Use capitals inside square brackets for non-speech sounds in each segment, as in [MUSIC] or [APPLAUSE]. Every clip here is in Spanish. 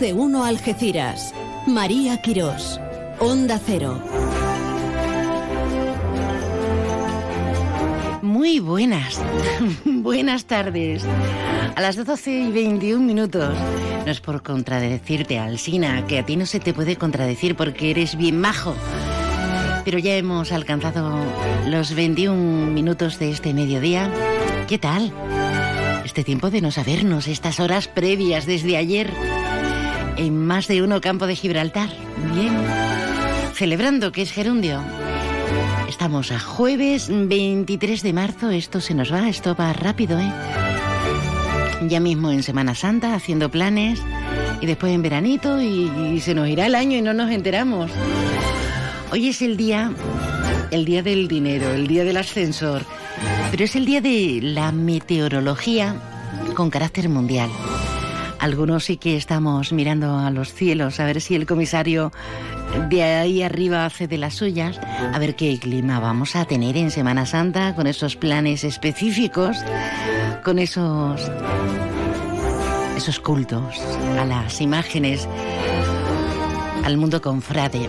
de uno Algeciras. María Quirós. Onda Cero. Muy buenas, [LAUGHS] buenas tardes. A las 12 y 21 minutos. No es por contradecirte, Alsina, que a ti no se te puede contradecir porque eres bien majo. Pero ya hemos alcanzado los 21 minutos de este mediodía. ¿Qué tal? Este tiempo de no sabernos, estas horas previas desde ayer, en más de uno campo de Gibraltar. Bien. Celebrando que es gerundio. Estamos a jueves 23 de marzo, esto se nos va, esto va rápido, ¿eh? Ya mismo en Semana Santa, haciendo planes, y después en veranito, y, se nos irá el año y no nos enteramos. Hoy es el día, el día del dinero, el día del ascensor, pero es el día de la meteorología con carácter mundial. Algunos sí que estamos mirando a los cielos a ver si el comisario de ahí arriba hace de las suyas, a ver qué clima vamos a tener en Semana Santa con esos planes específicos, con esos esos cultos a las imágenes, al mundo confrade.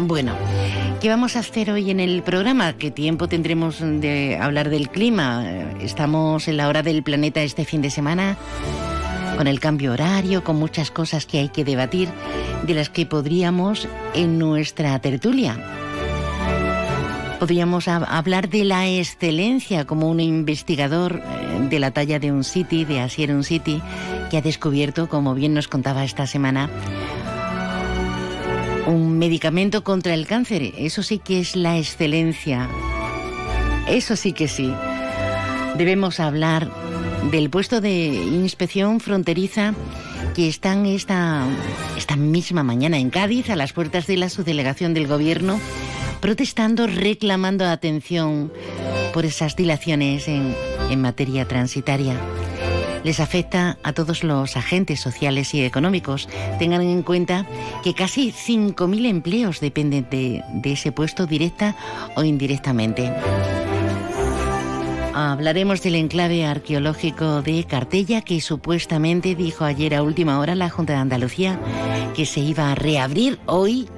Bueno, ¿qué vamos a hacer hoy en el programa? ¿Qué tiempo tendremos de hablar del clima? Estamos en la hora del planeta este fin de semana, con el cambio horario, con muchas cosas que hay que debatir, de las que podríamos en nuestra tertulia. Podríamos hablar de la excelencia como un investigador eh, de la talla de un City, de Asier un City, que ha descubierto, como bien nos contaba esta semana, un medicamento contra el cáncer. Eso sí que es la excelencia. Eso sí que sí. Debemos hablar del puesto de inspección fronteriza que están esta, esta misma mañana en Cádiz, a las puertas de la subdelegación del Gobierno, protestando, reclamando atención por esas dilaciones en, en materia transitaria les afecta a todos los agentes sociales y económicos. Tengan en cuenta que casi 5.000 empleos dependen de, de ese puesto directa o indirectamente. Hablaremos del enclave arqueológico de Cartella que supuestamente dijo ayer a última hora la Junta de Andalucía que se iba a reabrir hoy.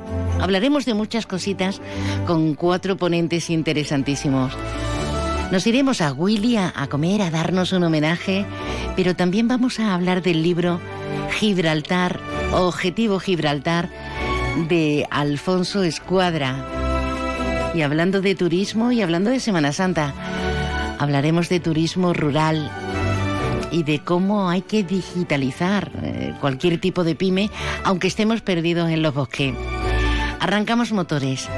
Hablaremos de muchas cositas con cuatro ponentes interesantísimos. Nos iremos a Willy a, a, comer, a darnos un homenaje, pero también vamos a hablar del libro Gibraltar, Objetivo Gibraltar, de Alfonso Escuadra. Y hablando de turismo y hablando de Semana Santa, hablaremos de turismo rural y de cómo hay que digitalizar eh, cualquier tipo de pyme, aunque estemos perdidos en los bosques. Arrancamos motores.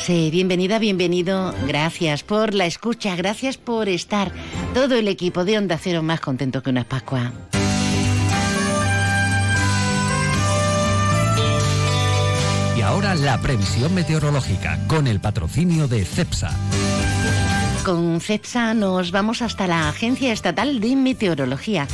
Sí, bienvenida, bienvenido. Gracias por la escucha, gracias por estar. Todo el equipo de Onda Cero más contento que una Pascua. Y ahora la previsión meteorológica con el patrocinio de CEPSA. Con CEPSA nos vamos hasta la Agencia Estatal de Meteorología.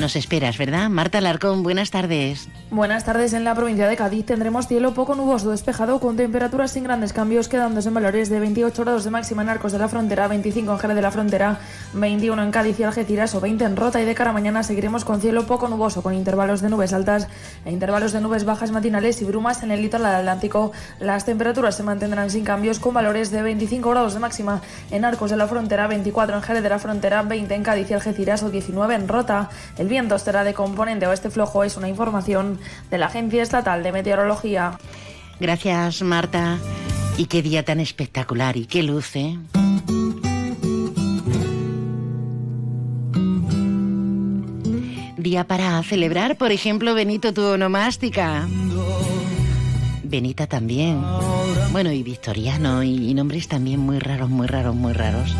Nos esperas, ¿verdad? Marta Larcón, buenas tardes. Buenas tardes. En la provincia de Cádiz tendremos cielo poco nuboso despejado con temperaturas sin grandes cambios, quedándose en valores de 28 grados de máxima en Arcos de la Frontera, 25 en Jerez de la Frontera, 21 en Cádiz y Algeciras o 20 en Rota y de cara a mañana seguiremos con cielo poco nuboso con intervalos de nubes altas e intervalos de nubes bajas matinales y brumas en el litoral atlántico. Las temperaturas se mantendrán sin cambios con valores de 25 grados de máxima en Arcos de la Frontera, 24 en Jerez de la Frontera, 20 en Cádiz y Algeciras o 19 en Rota. El viento será de componente oeste flojo, es una información de la Agencia Estatal de Meteorología. Gracias, Marta. Y qué día tan espectacular y qué luz, ¿eh? Día para celebrar, por ejemplo, Benito tu onomástica. Benita también. Bueno, y Victoriano, y nombres también muy raros, muy raros, muy raros.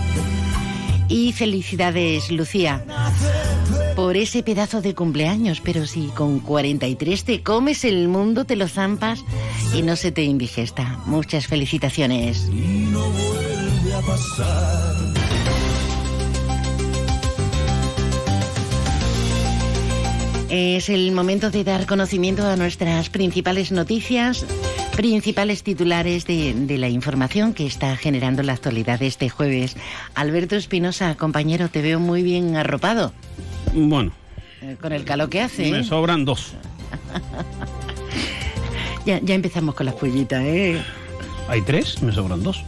Y felicidades, Lucía, por ese pedazo de cumpleaños. Pero si con 43 te comes el mundo, te lo zampas y no se te indigesta. Muchas felicitaciones. No vuelve a pasar. Es el momento de dar conocimiento a nuestras principales noticias, principales titulares de, de, la información que está generando la actualidad este jueves. Alberto Espinosa, compañero, te veo muy bien arropado. Bueno. Eh, con el calor que hace. Me ¿eh? sobran dos. [LAUGHS] ya, ya empezamos con las pollitas, ¿eh? Hay tres, me sobran dos.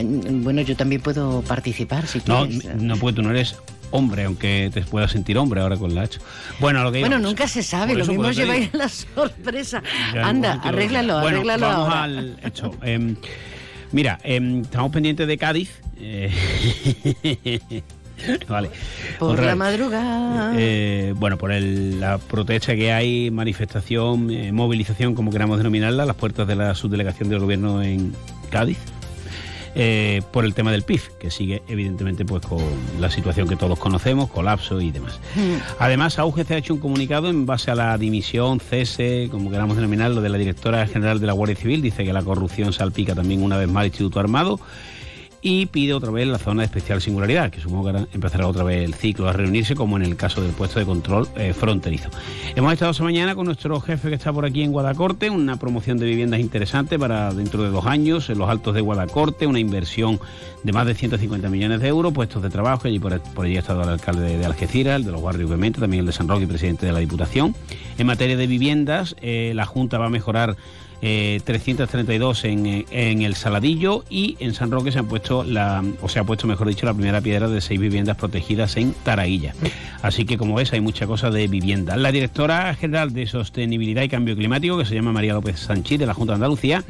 Bueno, yo también puedo participar si No, quieres. no porque tú no eres hombre, aunque te puedas sentir hombre ahora con la H. Bueno, lo que Bueno, nunca se sabe, lo mismo lleváis la sorpresa. [LAUGHS] Ya, Anda, arréglalo, Bueno, arréglalo vamos ahora. al hecho. Em, mira, em, estamos pendientes de Cádiz. eh, [LAUGHS] vale. Por Otra la vez. madrugada. Eh, bueno, por el- la protesta que hay, manifestación, eh, movilización, como queramos denominarla, a las puertas de la subdelegación del gobierno en Cádiz. Eh, por el tema del PIF, que sigue evidentemente pues con la situación que todos conocemos, colapso y demás. Además, AUGC ha hecho un comunicado en base a la dimisión, cese, como queramos denominarlo, de la directora general de la Guardia Civil. Dice que la corrupción salpica también una vez más al Instituto Armado y pide otra vez la zona de especial singularidad, que supongo que empezará otra vez el ciclo a reunirse, como en el caso del puesto de control eh, fronterizo. Hemos estado esta mañana con nuestro jefe que está por aquí en Guadacorte, una promoción de viviendas interesante para dentro de dos años, en los altos de Guadacorte, una inversión de más de 150 millones de euros, puestos de trabajo, y por, allí ha estado el alcalde de, de Algeciras, el de los barrios obviamente, también el de San Roque presidente de la Diputación. En materia de viviendas, eh, la Junta va a mejorar eh, 332 en, eh, en el Saladillo y en San Roque se han puesto la, o se ha puesto, mejor dicho, la primera piedra de seis viviendas protegidas en Tarailla. Así que como ves hay mucha cosa de vivienda. La directora general de Sostenibilidad y Cambio Climático, que se llama María López Sanchís de la Junta de Andalucía,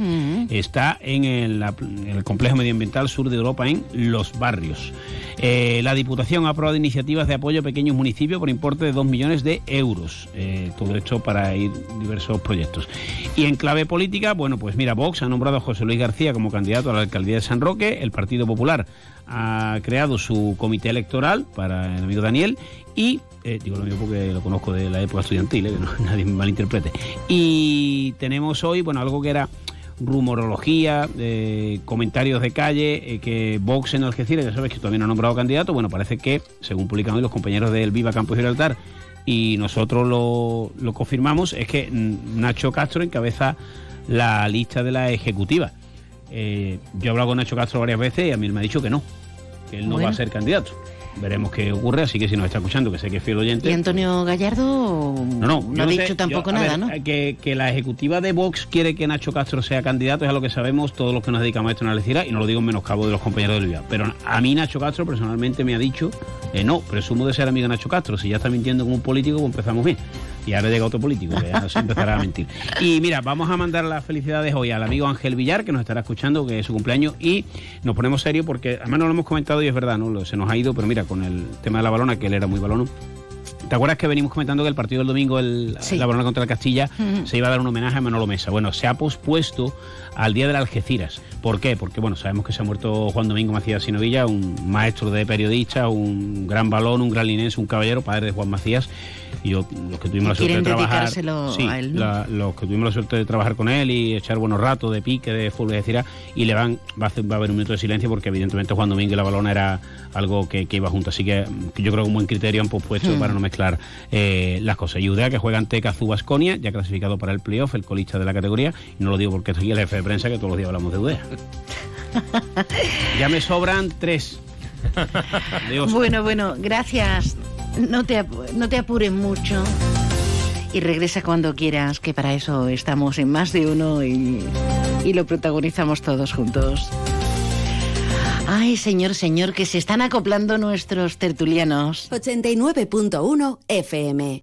está en el, la- en el complejo medioambiental sur de Europa en Los Barrios. Eh, la Diputación ha aprobado iniciativas de apoyo a pequeños municipios por importe de 2 millones de euros. Eh, todo esto para ir diversos proyectos. Y en clave política, bueno, pues mira, Vox ha nombrado a José Luis García como candidato a la alcaldía de San Roque, el Partido Popular ha creado su comité electoral para el amigo Daniel y eh, digo lo mismo porque lo conozco de la época estudiantil, eh, que no, [LAUGHS] nadie me malinterprete. Y tenemos hoy, bueno, algo que era rumorología, eh, comentarios de calle, que Vox en Algeciras, ya sabes que todavía no ha nombrado candidato, bueno, parece que, según publican hoy los compañeros del Viva Campo Gibraltar, y nosotros lo, lo confirmamos, es que mm, Nacho Castro encabeza la lista de la ejecutiva. Eh, yo he hablado con Nacho Castro varias veces y a mí me ha dicho que no, que él no Bueno. va a ser candidato. Veremos qué ocurre, así que si nos está escuchando, que sé que es fiel oyente. ¿Y Antonio Gallardo No, no, no ha sé, dicho tampoco yo- nada, ver, ¿no? Que, que la ejecutiva de Vox quiere que Nacho Castro sea candidato, es a lo que sabemos todos los que nos dedicamos a esto en Algeciras, y no lo digo en menoscabo de los compañeros del Viva. Pero a mí Nacho Castro personalmente me ha dicho, eh, no, presumo de ser amigo de Nacho Castro, si ya está mintiendo como un político, pues empezamos bien. Y ahora llega otro político, que ya se empezará a mentir. Y mira, vamos a mandar las felicidades hoy al amigo Ángel Villar, que nos estará escuchando, que es su cumpleaños, y nos ponemos serios porque, además no lo hemos comentado y es verdad, ¿no? Se nos ha ido, pero mira, con el tema de la balona, que él era muy balono. ¿Te acuerdas que venimos comentando que el partido del domingo, el, Sí. la balona contra el Castilla, se iba a dar un homenaje a Manolo Mesa? Bueno, se ha pospuesto al día de las Algeciras. ¿Por qué? Porque, bueno, sabemos que se ha muerto Juan Domingo Macías Sinovilla, un maestro de periodista, un gran balón, un gran linense, un caballero, padre de Juan Macías. Y yo, los que tuvimos la suerte de trabajar. sí, a él, ¿no? la- los que tuvimos la suerte de trabajar con él y echar buenos ratos de pique, de fútbol, etcétera, y le van, va a, hacer- va a haber un minuto de silencio porque evidentemente Juan Domingo y la balona era algo que, que iba junto. Así que, mm, yo creo que un buen criterio han pospuesto Hmm. para no mezclar eh, las cosas. Y Udea que juega ante Cazú Basconia, ya clasificado para el playoff, el colista de la categoría, y no lo digo porque estoy el jefe de prensa que todos los días hablamos de Udea. Ya me sobran tres. Adiós. Bueno, bueno, gracias. No te, no te apures mucho. Y regresa cuando quieras, que para eso estamos en más de uno y, y lo protagonizamos todos juntos. Ay, señor, señor, que se están acoplando nuestros tertulianos. 89.1 FM.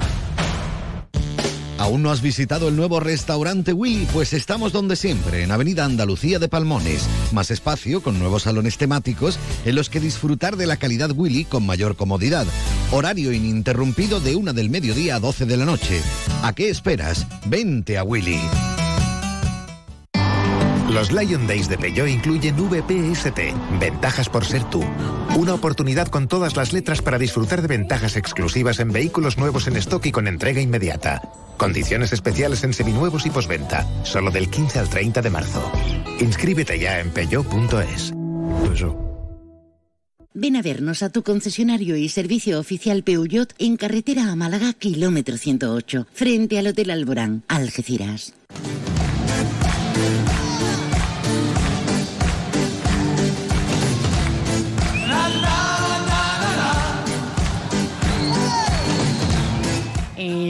¿Aún no has visitado el nuevo restaurante Willy? Pues estamos donde siempre, en Avenida Andalucía de Palmones. Más espacio con nuevos salones temáticos en los que disfrutar de la calidad Willy con mayor comodidad. Horario ininterrumpido de una del mediodía a 12 de la noche. ¿A qué esperas? Vente a Willy. Los Lion Days de Peugeot incluyen VPST, ventajas por ser tú. Una oportunidad con todas las letras para disfrutar de ventajas exclusivas en vehículos nuevos en stock y con entrega inmediata. Condiciones especiales en seminuevos y posventa, solo del 15 al 30 de marzo. Inscríbete ya en peugeot.es. Ven a vernos a tu concesionario y servicio oficial Peugeot en carretera a Málaga, kilómetro 108, frente al Hotel Alborán, Algeciras.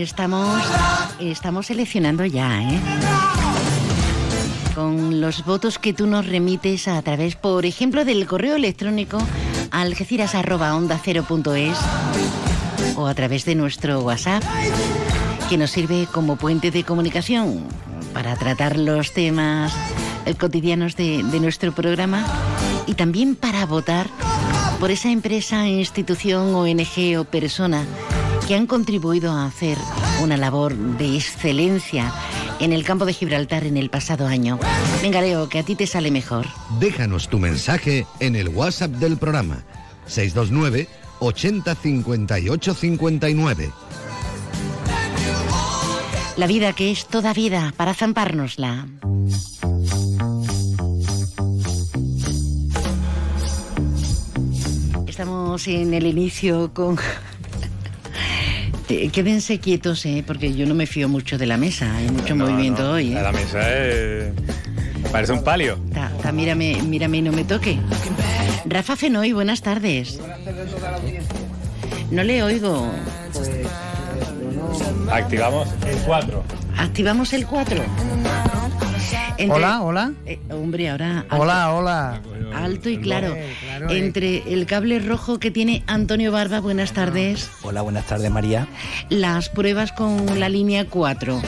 Estamos, estamos seleccionando ya, ¿eh? Con los votos que tú nos remites a través, por ejemplo, del correo electrónico algeciras.onda0.es o a través de nuestro WhatsApp, que nos sirve como puente de comunicación para tratar los temas eh, cotidianos de, de nuestro programa y también para votar por esa empresa, institución, ONG o persona que han contribuido a hacer una labor de excelencia en el campo de Gibraltar en el pasado año. Venga, Leo, que a ti te sale mejor. Déjanos tu mensaje en el WhatsApp del programa 629 80 58 59. La vida que es toda vida para zampárnosla. Estamos en el inicio con... Eh, Quédense quietos, ¿eh? porque yo no me fío mucho de la mesa. Hay mucho No, movimiento no, hoy. ¿eh? La mesa es... Parece un palio. Ta- ta, mírame, mírame y no me toque. Rafa Fenoy, buenas tardes. No le oigo. Activamos el 4. Activamos el 4. Entre- Hola, hola. Eh, hombre, ahora. alto- Hola, hola. Alto y claro. claro, eh. Entre el cable rojo que tiene Antonio Barba, buenas tardes. Hola, buenas tardes, María. Las pruebas con la línea 4.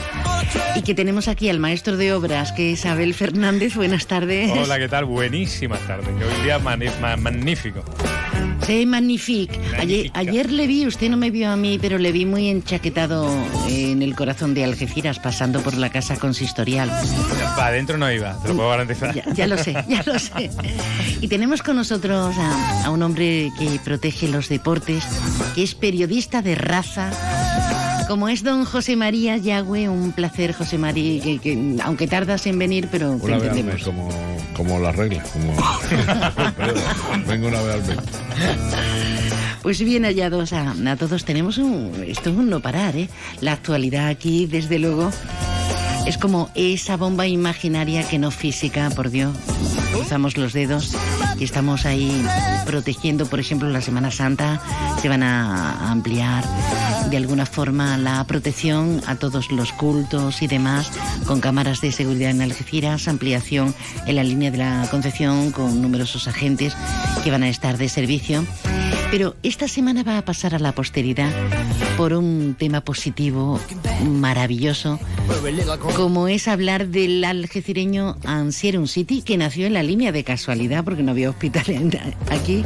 Y que tenemos aquí al maestro de obras, que es Abel Fernández, buenas tardes. Hola, ¿qué tal? Buenísimas tardes. Que hoy día magnífico. Sí, magnifique. Ayer, ayer le vi, usted no me vio a mí, pero le vi muy enchaquetado en el corazón de Algeciras, pasando por la casa consistorial. Para adentro no iba, te lo puedo garantizar. Ya, ya lo sé, ya lo sé. Y tenemos con nosotros a, a un hombre que protege los deportes, que es periodista de raza, como es don José María Yagüe. Un placer, José María, que, que aunque tardas en venir, pero te al entendemos. mes, como, como las reglas. Como... [LAUGHS] Vengo una vez al mes. Pues bien hallados a, a todos. Tenemos un. Esto es un no parar, ¿eh? La actualidad aquí, desde luego, es como esa bomba imaginaria que no física, por Dios. Cruzamos los dedos y estamos ahí protegiendo, por ejemplo, la Semana Santa. Se van a ampliar de alguna forma la protección a todos los cultos y demás, con cámaras de seguridad en Algeciras, ampliación en la línea de la Concepción con numerosos agentes que van a estar de servicio. Pero esta semana va a pasar a la posteridad por un tema positivo maravilloso, como es hablar del algecireño Ansierum City, que nació en la línea de casualidad, porque no había hospital aquí.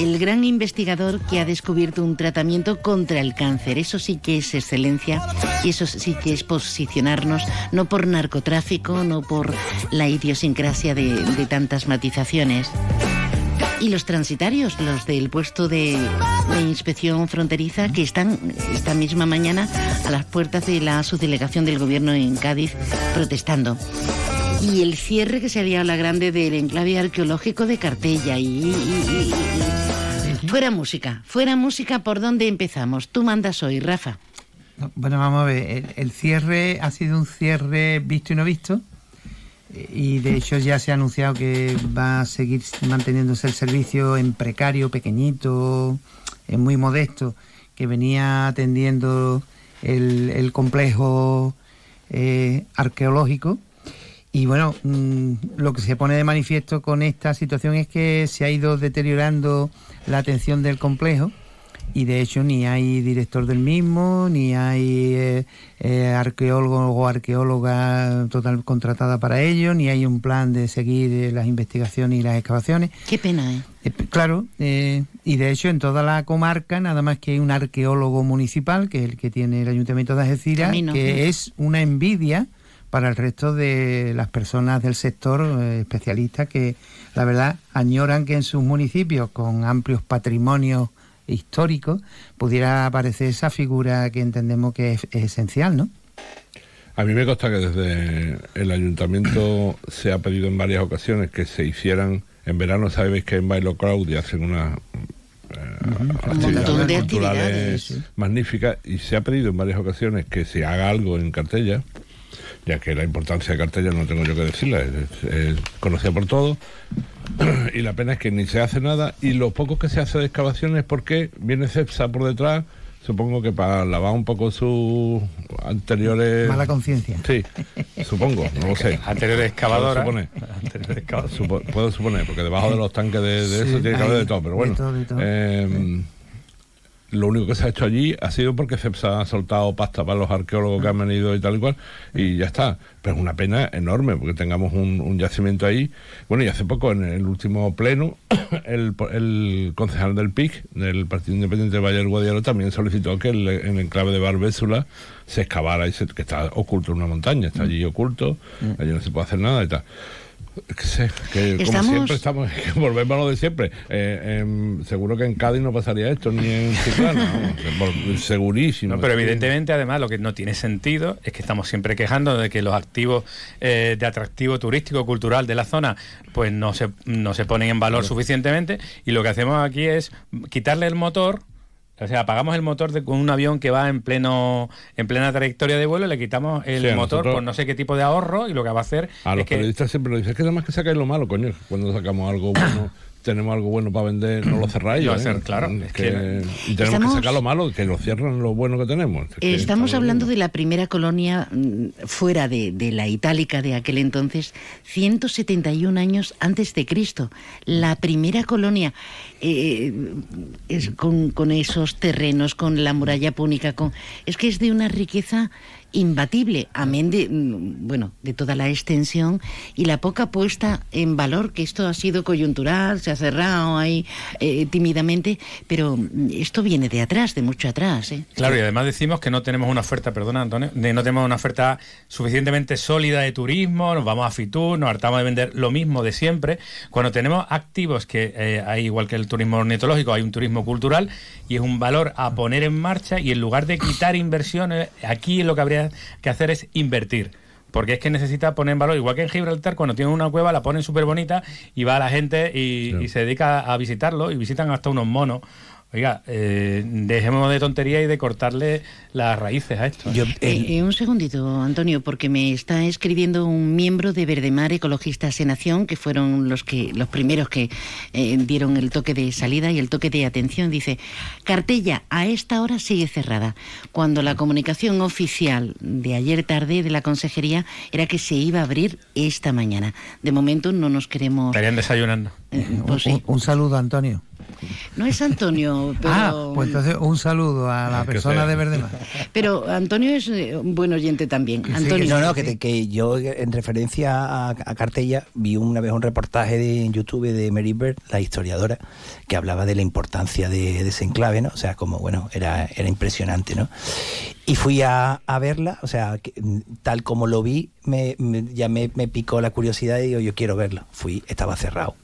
El gran investigador que ha descubierto un tratamiento contra el cáncer. Eso sí que es excelencia y eso sí que es posicionarnos, no por narcotráfico, no por la idiosincrasia de tantas matizaciones. Y los transitarios, los del puesto de, de inspección fronteriza, que están esta misma mañana a las puertas de la subdelegación del gobierno en Cádiz protestando. Y el cierre que se había a la grande del enclave arqueológico de Cartella. Y, Fuera música, fuera música, ¿por dónde empezamos? Tú mandas hoy, Rafa. Bueno, vamos a ver. El, el cierre ha sido un cierre visto y no visto. Y de hecho ya se ha anunciado que va a seguir manteniéndose el servicio en precario, pequeñito, muy modesto, que venía atendiendo el, el complejo eh, arqueológico. Y bueno, mm, lo que se pone de manifiesto con esta situación es que se ha ido deteriorando la atención del complejo y de hecho ni hay director del mismo, ni hay eh, eh, arqueólogo o arqueóloga total contratada para ello, ni hay un plan de seguir eh, las investigaciones y las excavaciones. Qué pena, ¿eh? Eh, Claro, eh, y de hecho en toda la comarca nada más que hay un arqueólogo municipal, que es el que tiene el Ayuntamiento de Algeciras, que es una envidia para el resto de las personas del sector eh, especialistas que la verdad añoran que en sus municipios con amplios patrimonios históricos pudiera aparecer esa figura que entendemos que es, es esencial, ¿no? A mí me consta que desde el ayuntamiento se ha pedido en varias ocasiones que se hicieran, en verano sabéis que en Bailo Crowd y hacen una actividades culturales actividades, magníficas y se ha pedido en varias ocasiones que se haga algo en Cartella, ya que la importancia de Cartella no tengo yo que decirla, es, es conocida por todos, [CLEARS THROAT] y la pena es que ni se hace nada y lo poco que se hace de excavaciones porque viene CEPSA por detrás, supongo que para lavar un poco sus anteriores... Mala conciencia. Sí, supongo, no lo sé. Anteriores excavadoras. Puedo suponer. Anteriores excavadoras. Supo- puedo suponer, porque debajo de los tanques de, de Sí, eso tiene que haber de todo, pero bueno. de todo, de todo. eh, lo único que se ha hecho allí ha sido porque CEPSA ha soltado pasta para los arqueólogos que han venido y tal y cual, y ya está. Pero es una pena enorme porque tengamos un, un yacimiento ahí. Bueno, y hace poco, en el último pleno, [COUGHS] el, el concejal del PIC, del Partido Independiente de Valle del Guadiaro, también solicitó que el, en el enclave de Barbésula se excavara, y se- que está oculto en una montaña, está allí oculto, allí no se puede hacer nada y tal. [LAUGHS] Que sé, que como Estamos- siempre estamos, [LAUGHS] que volvemos a lo de siempre. Eh, em, seguro que en Cádiz no pasaría esto, ni en vamos, por- segurísimo. No, pero evidentemente, además, lo que no tiene sentido es que estamos siempre quejando de que los activos eh, de atractivo turístico cultural de la zona pues no se, no se ponen en valor suficientemente y lo que hacemos aquí es quitarle el motor. O sea, apagamos el motor de con un avión que va en pleno en plena trayectoria de vuelo, le quitamos el Sí, motor nosotros- por no sé qué tipo de ahorro y lo que va a hacer A es los que periodistas siempre nos dicen, es que nada más que sacáis lo malo, coño. Cuando sacamos algo bueno, [COUGHS] tenemos algo bueno para vender, no lo [CLEARS THROAT] cerráis. Lo ¿eh? claro, Es es que, que- y tenemos Estamos- que sacar lo malo, que lo cierran lo bueno que tenemos. Es que Estamos hablando de la primera colonia mm, fuera de, de la itálica de aquel entonces, 171 años antes de Cristo. La primera colonia eh, es con, con esos terrenos, con la muralla púnica, con es que es de una riqueza imbatible, amén de mm, bueno de toda la extensión y la poca puesta en valor que esto ha sido coyuntural, se ha cerrado ahí eh, tímidamente, pero mm, esto viene de atrás, de mucho atrás. ¿eh? Claro, y además decimos que no tenemos una oferta, perdona Antonio, de no tenemos una oferta suficientemente sólida de turismo, nos vamos a Fitur, nos hartamos de vender lo mismo de siempre. Cuando tenemos activos que eh, hay, igual que el turismo ornitológico, hay un turismo cultural y es un valor a poner en marcha y en lugar de quitar inversiones, aquí lo que habría que hacer es invertir. Porque es que necesita poner en valor, igual que en Gibraltar, cuando tienen una cueva la ponen súper bonita y va la gente y, y se dedica a visitarlo y visitan hasta unos monos. Oiga, eh, dejemos de tontería y de cortarle las raíces a esto. ¿eh? Eh, eh, un segundito, Antonio, porque me está escribiendo un miembro de Verdemar Ecologistas en Acción, que fueron los que los primeros que eh, dieron el toque de salida y el toque de atención. Dice, Cartella a esta hora sigue cerrada, cuando la comunicación oficial de ayer tarde de la consejería era que se iba a abrir esta mañana. De momento no nos queremos... Estarían desayunando. pues sí. un, un saludo, Antonio. No es Antonio, pero... Ah, pues entonces un saludo a la Que persona sea. de Verdemar. Pero Antonio es eh, un buen oyente también. Sí, Antonio. que no, no, que, te- que yo en referencia a, a Cartella vi una vez un reportaje de, en YouTube de Mary Bird, la historiadora, que hablaba de la importancia de, de ese enclave, ¿no? O sea, como, bueno, era, era impresionante, ¿no? Y fui a, a verla, o sea, que, mm, tal como lo vi, me, me- ya me, me picó la curiosidad y digo, yo quiero verlo. Fui, estaba cerrado.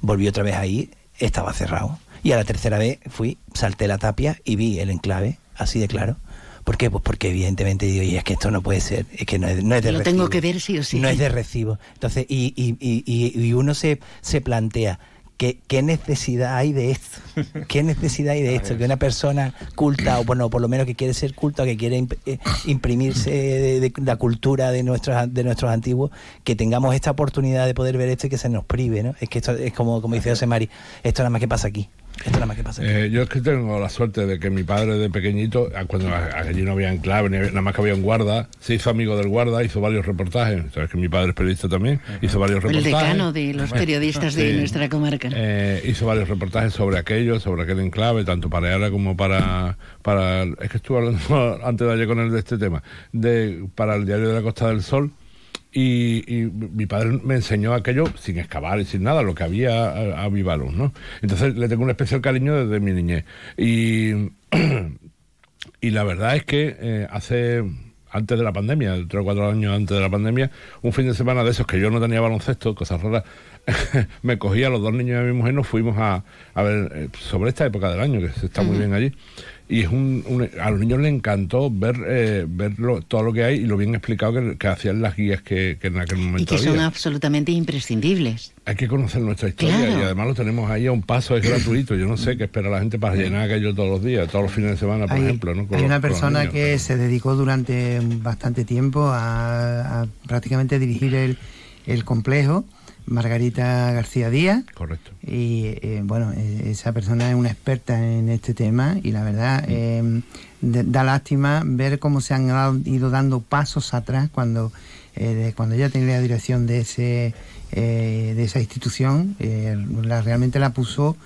Volví otra vez ahí, estaba cerrado. Y a la tercera vez fui, salté la tapia y vi el enclave, así de claro. ¿Por qué? Pues porque evidentemente digo, y es que esto no puede ser, es que no es, no es de Lo recibo. tengo que ver sí o sí. No es de recibo. Entonces, y, y, y, y- y uno se, se plantea, ¿qué, ¿qué necesidad hay de esto? [LAUGHS] ¿Qué necesidad hay de esto? Que una persona culta, o bueno, por lo menos que quiere ser culta, que quiere eh, imprimirse de, de la cultura de nuestros, de nuestros antiguos, que tengamos esta oportunidad de poder ver esto y que se nos prive, ¿no? Es que esto es como, como dice José Mari, esto nada más que pasa aquí. Esto nada más que pasa aquí. Eh, yo es que tengo la suerte de que mi padre de pequeñito, a- cuando allí no había enclave, nada más que había un guarda, se hizo amigo del guarda, hizo varios reportajes. Sabes que mi padre es periodista también, hizo varios El reportajes. decano de los periodistas de Sí. nuestra comarca. Eh, hizo varios reportajes sobre aquello, sobre aquel enclave, tanto para Ara como para, para... Es que estuve hablando [LAUGHS] antes de ayer con él de este tema, de para el diario de la Costa del Sol. Y, y mi padre me enseñó aquello sin excavar y sin nada, lo que había a, a viva luz, ¿no? Entonces le tengo un especial cariño desde mi niñez. Y, [CLEARS THROAT] y la verdad es que eh, hace antes de la pandemia, tres o cuatro años antes de la pandemia, un fin de semana de esos que yo no tenía baloncesto, cosas raras, [LAUGHS] me cogí a los dos niños y a mi mujer, nos fuimos a, a ver eh, sobre esta época del año, que se está muy bien allí. Y es un, un- a los niños les encantó ver, eh, ver lo- todo lo que hay y lo bien explicado que, que hacían las guías que, que en aquel Y momento que son absolutamente imprescindibles. Hay que conocer nuestra historia Claro. y además lo tenemos ahí a un paso, es gratuito. Yo no sé qué espera la gente para llenar aquello todos los días, todos los fines de semana, por hay, ejemplo. ¿no? Con hay los- una persona niños. que se dedicó durante bastante tiempo a, a prácticamente dirigir el, el complejo, Margarita García Díaz. Correcto. Y eh, bueno, eh, esa persona es una experta en este tema y la verdad eh, de- da lástima ver cómo se han ido dando pasos atrás cuando, eh, de- cuando ella tenía la dirección de, ese, eh, de esa institución. eh, la, realmente la puso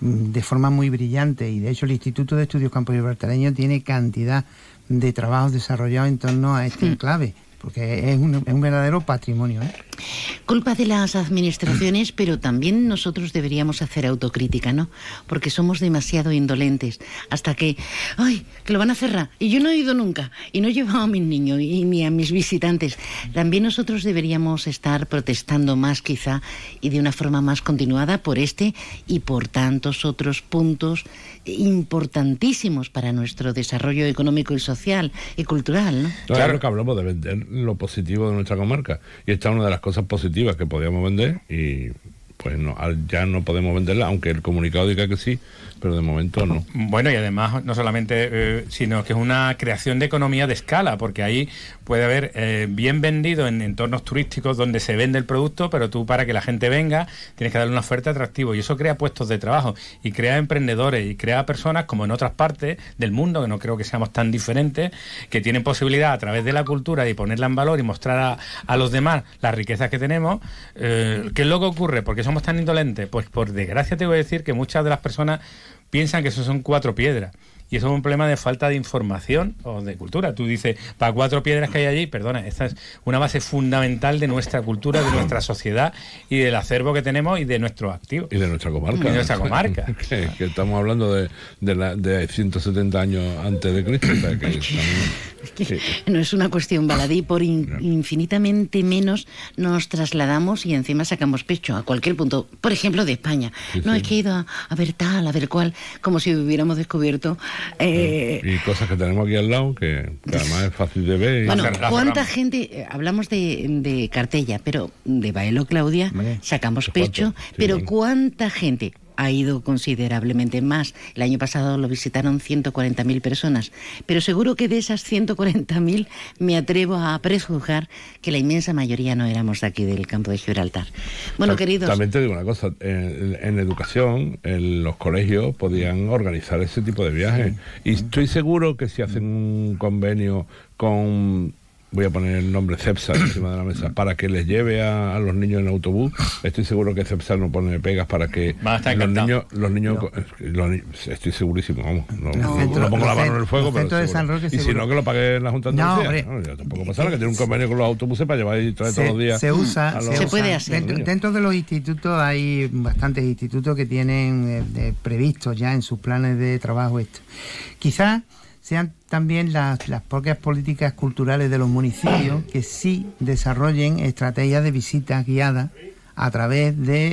mm, de forma muy brillante y de hecho el Instituto de Estudios Campos Gibraltareños tiene cantidad de trabajos desarrollados en torno a este enclave porque es un, es un verdadero patrimonio. ¿eh? Culpa de las administraciones, [CLEARS THROAT] pero también nosotros deberíamos hacer autocrítica, ¿no? Porque somos demasiado indolentes. Hasta que, ay, que lo van a cerrar. Y yo no he ido nunca. Y no he llevado a mis niños y ni a mis visitantes. También nosotros deberíamos estar protestando más, quizá, y de una forma más continuada por este y por tantos otros puntos importantísimos para nuestro desarrollo económico y social y cultural, ¿no? Claro que hablamos de vender lo positivo de nuestra comarca. Y esta es una de las cosas positivas que podíamos vender y pues no, ya no podemos venderla, aunque el comunicado diga que sí, pero de momento no. Bueno, y además no solamente, eh, sino que es una creación de economía de escala, porque ahí puede haber eh, bien vendido en entornos turísticos donde se vende el producto, pero tú para que la gente venga tienes que darle una oferta atractiva y eso crea puestos de trabajo y crea emprendedores y crea personas como en otras partes del mundo, que no creo que seamos tan diferentes, que tienen posibilidad a través de la cultura de ponerla en valor y mostrar a, los demás las riquezas que tenemos. Eh, ¿Qué es lo que ocurre? ¿Por qué somos tan indolentes? Pues por desgracia te voy a decir que muchas de las personas piensan que eso son cuatro piedras. Y eso es un problema de falta de información o de cultura. Tú dices, para cuatro piedras que hay allí, perdona, esta es una base fundamental de nuestra cultura, de nuestra [CLEARS THROAT] sociedad y del acervo que tenemos y de nuestros activos. Y de nuestra comarca. Y de nuestra comarca. [LAUGHS] que, que estamos hablando de, de, la- de 170 años antes de Cristo. o sea, que también- sí. No es una cuestión baladí, por in- infinitamente menos nos trasladamos y encima sacamos pecho a cualquier punto, por ejemplo, de España. Sí, no, sí. es que he ido a, a ver tal, a ver cual, como si hubiéramos descubierto. Eh, y cosas que tenemos aquí al lado que, que además es fácil de ver. y- Bueno, ¿cuánta gente, eh, hablamos de, de Cartella, pero de Baelo Claudia sacamos pecho, pero ¿cuánta gente? Ha ido considerablemente más. El año pasado lo visitaron 140.000 personas, pero seguro que de esas 140.000 me atrevo a prejuzgar que la inmensa mayoría no éramos de aquí del campo de Gibraltar. Bueno, Ta- queridos, También te digo una cosa, en, en educación, en los colegios podían organizar ese tipo de viajes. Y estoy seguro que si hacen un convenio con, voy a poner el nombre CEPSA encima de la mesa, para que les lleve a, a los niños en autobús, estoy seguro que CEPSA no pone pegas para que los niños, los niños, ni- estoy segurísimo, vamos, no, no- pongo la mano en el fuego, pero de. San Roque y si no que lo pague la Junta de No, Andalucía. hombre. No, ya tampoco pasa nada, que tiene un convenio con los autobuses para llevar y traer todos los días. Se usa, los- se, puede hacer. Dentro, dentro de los institutos hay bastantes institutos que tienen eh, previstos ya en sus planes de trabajo esto. Quizás sean también las, las propias políticas culturales de los municipios que sí desarrollen estrategias de visitas guiadas a través de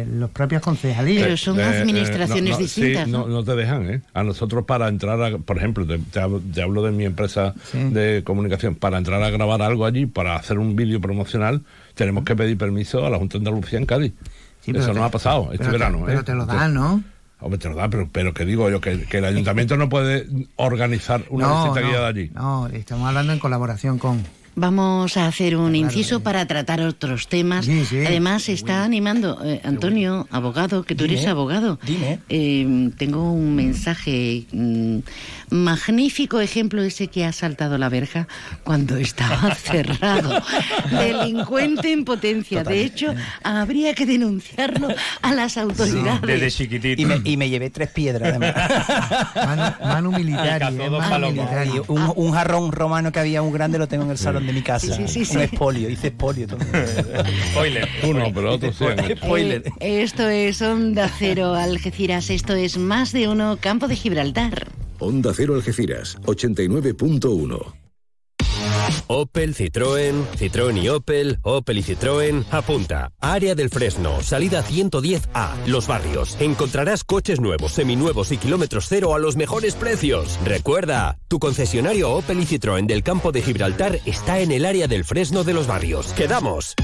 eh, los propios concejalías. Pero son Eh, eh, administraciones no, no, distintas, sí, ¿no? no te dejan, ¿eh? A nosotros para entrar, a, por ejemplo, te, te hablo, te hablo de mi empresa Sí. de comunicación, para entrar a grabar algo allí, para hacer un vídeo promocional, tenemos que pedir permiso a la Junta de Andalucía en Cádiz. Sí, pero Eso te- no ha pasado este pero te- verano. pero ¿eh? te lo dan, ¿no? Hombre, te lo da, pero, pero que digo yo, que, que el ayuntamiento no puede organizar una no, no, guiada allí. No, estamos hablando en colaboración con... Vamos a hacer un inciso para tratar otros temas. Sí, sí. Además, se está animando eh, Antonio, abogado, que tú eres abogado. dime. Eh, tengo un mensaje. mm, magnífico ejemplo ese que ha saltado la verja cuando estaba [LAUGHS] cerrado. Delincuente en potencia. De hecho, habría que denunciarlo a las autoridades. Desde chiquitito. Y me, y me llevé tres piedras además. [LAUGHS] Manu, Manu eh. Y un, un jarrón romano que había un grande lo tengo en el salón de mi casa. Sí, sí, sí, un espolio, hice espolio. todo. Spoiler. Uno, pero sí. hecho. Spoiler. Eh, esto es Onda Cero Algeciras. Esto es más de uno Campo de Gibraltar. Onda Cero Algeciras, 89.1. Opel, Citroën, Citroën y Opel, Opel y Citroën. Apunta. Área del Fresno, salida 110A, Los Barrios. Encontrarás coches nuevos, seminuevos y kilómetros cero a los mejores precios. Recuerda, tu concesionario Opel y Citroën del campo de Gibraltar está en el área del Fresno de Los Barrios. ¡Quedamos!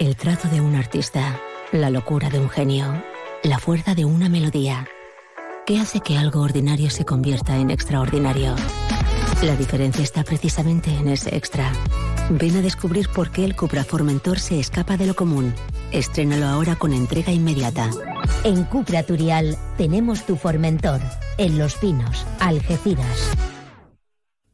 El trazo de un artista, la locura de un genio, la fuerza de una melodía. ¿Qué hace que algo ordinario se convierta en extraordinario? La diferencia está precisamente en ese extra. Ven a descubrir por qué el Cupra Formentor se escapa de lo común. Estrénalo ahora con entrega inmediata. En Cupra Turial tenemos tu Formentor. En Los Pinos, Algeciras.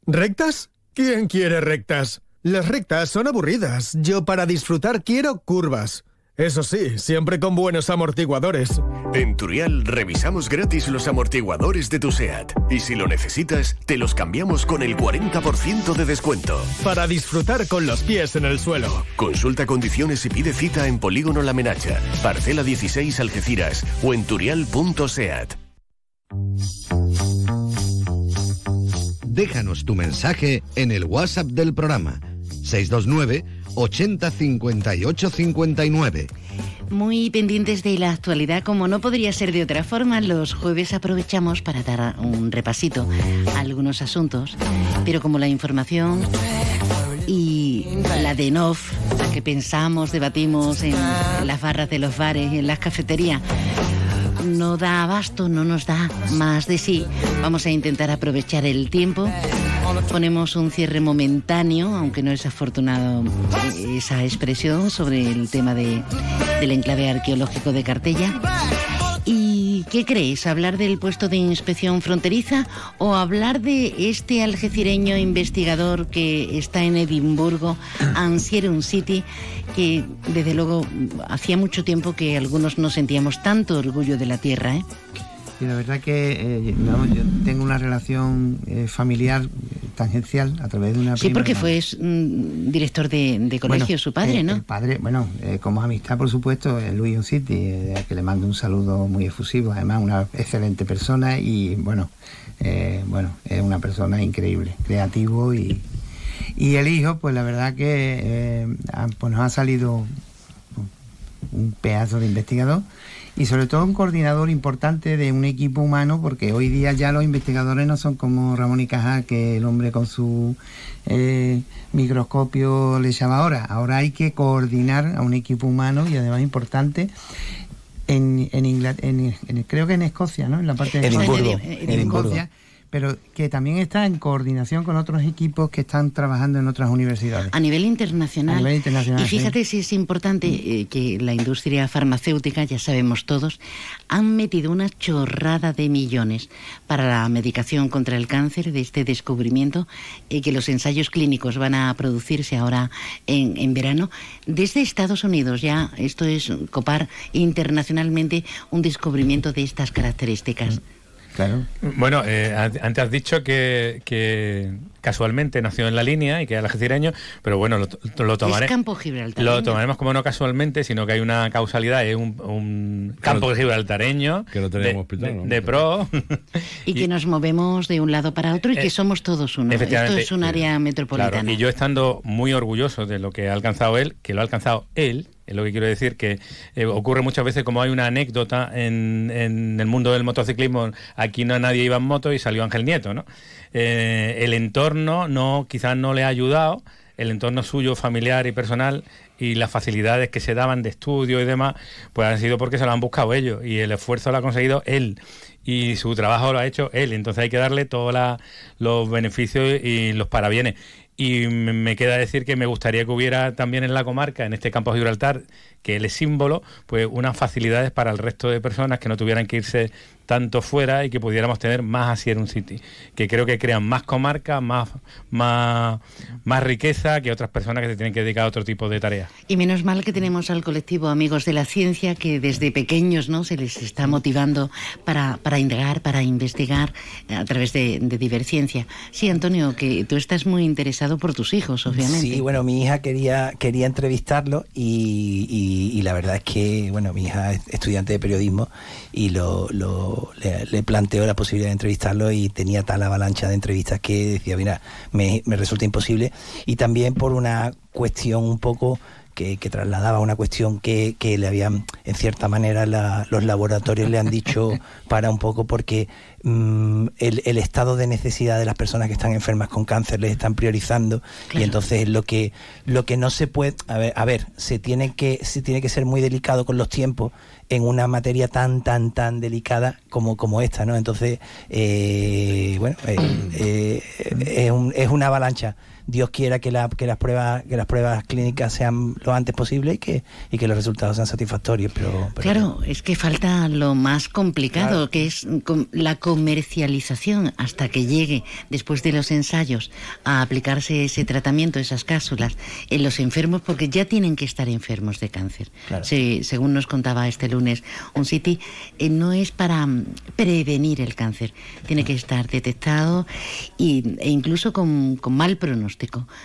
¿Rectas? ¿Quién quiere rectas? Las rectas son aburridas. Yo para disfrutar quiero curvas. Eso sí, siempre con buenos amortiguadores. En Turial revisamos gratis los amortiguadores de tu SEAT. Y si lo necesitas, te los cambiamos con el 40% de descuento. Para disfrutar con los pies en el suelo. Consulta condiciones y pide cita en Polígono La Menacha, Parcela 16 Algeciras o en turial.seat. Déjanos tu mensaje en el WhatsApp del programa 629 80 58 59. Muy pendientes de la actualidad, como no podría ser de otra forma, los jueves aprovechamos para dar un repasito a algunos asuntos, pero como la información y la de NOF, la que pensamos, debatimos en las barras de los bares, en las cafeterías, no da abasto, no nos da más de sí. Vamos a intentar aprovechar el tiempo. Ponemos un cierre momentáneo, aunque no es afortunado esa expresión sobre el tema de, del enclave arqueológico de Cartella. ¿Y qué creéis? ¿Hablar del puesto de inspección fronteriza o hablar de este algecireño investigador que está en Edimburgo, Ansierum City, que desde luego hacía mucho tiempo que algunos no sentíamos tanto orgullo de la tierra? ¿eh? Y la verdad que eh, yo tengo una relación eh, familiar tangencial a través de una Sí, porque fue mm, director de, de colegio Bueno, su padre, eh, ¿no? El padre, bueno, eh, como amistad, por supuesto, eh, Luis Unciti, eh, que le mando un saludo muy efusivo, además una excelente persona y, bueno, eh, bueno, es una persona increíble, creativo y, y el hijo, pues la verdad que eh, pues nos ha salido un pedazo de investigador y sobre todo un coordinador importante de un equipo humano porque hoy día ya los investigadores no son como Ramón y Cajal que el hombre con su eh, microscopio le llama ahora ahora hay que coordinar a un equipo humano y además importante en, en, Ingla- en- en- creo que en Escocia ¿no? en la parte de Edimburgo, Escocia, en Edimburgo. Escocia, pero que también está en coordinación con otros equipos que están trabajando en otras universidades A nivel internacional. A nivel internacional, y fíjate si es importante eh, que la industria farmacéutica, ya sabemos todos, han metido una chorrada de millones para la medicación contra el cáncer de este descubrimiento y que los ensayos clínicos van a producirse ahora en, en verano. Desde Estados Unidos ya esto es copar internacionalmente un descubrimiento de estas características. Claro. Bueno, eh, an- antes has dicho que, que casualmente nació en la línea y que era algecireño, pero bueno, lo, lo tomaré. Es campo Gibraltar. Lo tomaremos como no casualmente, sino que hay una causalidad, es un, un campo gibraltareño Que no tenemos de, hospital, de- ¿no? de pro. [LAUGHS] Y que nos movemos de un lado para otro y que Eh, somos todos uno. Esto es un área metropolitana. Claro, y yo estando muy orgulloso de lo que ha alcanzado él, que lo ha alcanzado él, es lo que quiero decir, que eh, ocurre muchas veces como hay una anécdota en, en el mundo del motociclismo, aquí no nadie iba en moto y salió Ángel Nieto, ¿no? Eh, el entorno no, quizás no le ha ayudado, el entorno suyo familiar y personal y las facilidades que se daban de estudio y demás, pues han sido porque se lo han buscado ellos y el esfuerzo lo ha conseguido él y su trabajo lo ha hecho él. Entonces hay que darle todos los beneficios y los parabienes. Y me queda decir que me gustaría que hubiera también en la comarca, en este campo de Gibraltar, que es símbolo, pues unas facilidades para el resto de personas que no tuvieran que irse tanto fuera y que pudiéramos tener más así en un City, que creo que crean más comarca, más, más, más riqueza que otras personas que se tienen que dedicar a otro tipo de tareas. Y menos mal que tenemos al colectivo Amigos de la Ciencia que desde pequeños no se les está motivando para, para indagar, para investigar eh, a través de, de Diverciencia. Sí, Antonio, que tú estás muy interesado por tus hijos, obviamente. Sí, bueno, mi hija quería, quería entrevistarlo y, y- y la verdad es que, bueno, mi hija es estudiante de periodismo y lo, lo- le, le planteó la posibilidad de entrevistarlo y tenía tal avalancha de entrevistas que decía, mira, me resulta imposible. Y también por una cuestión un poco que, que trasladaba una cuestión que, que le habían, en cierta manera, la- los laboratorios le han dicho para un poco porque mm, el, el estado de necesidad de las personas que están enfermas con cáncer les están priorizando. Y entonces lo que lo que no se puede a ver, a ver se tiene que se tiene que ser muy delicado con los tiempos en una materia tan tan tan delicada como como esta no entonces eh, bueno eh, eh, es, un- es una avalancha Dios quiera que, la- que las pruebas que las pruebas clínicas sean lo antes posible y que y que los resultados sean satisfactorios pero, pero- Claro, es que falta lo más complicado, que es la comercialización hasta que llegue, después de los ensayos, a aplicarse ese tratamiento, esas cápsulas, en los enfermos, porque ya tienen que estar enfermos de cáncer. Claro. Sí, según nos contaba este lunes un City, eh, no es para mm, prevenir el cáncer, tiene que estar detectado y, e incluso con, con mal pronóstico.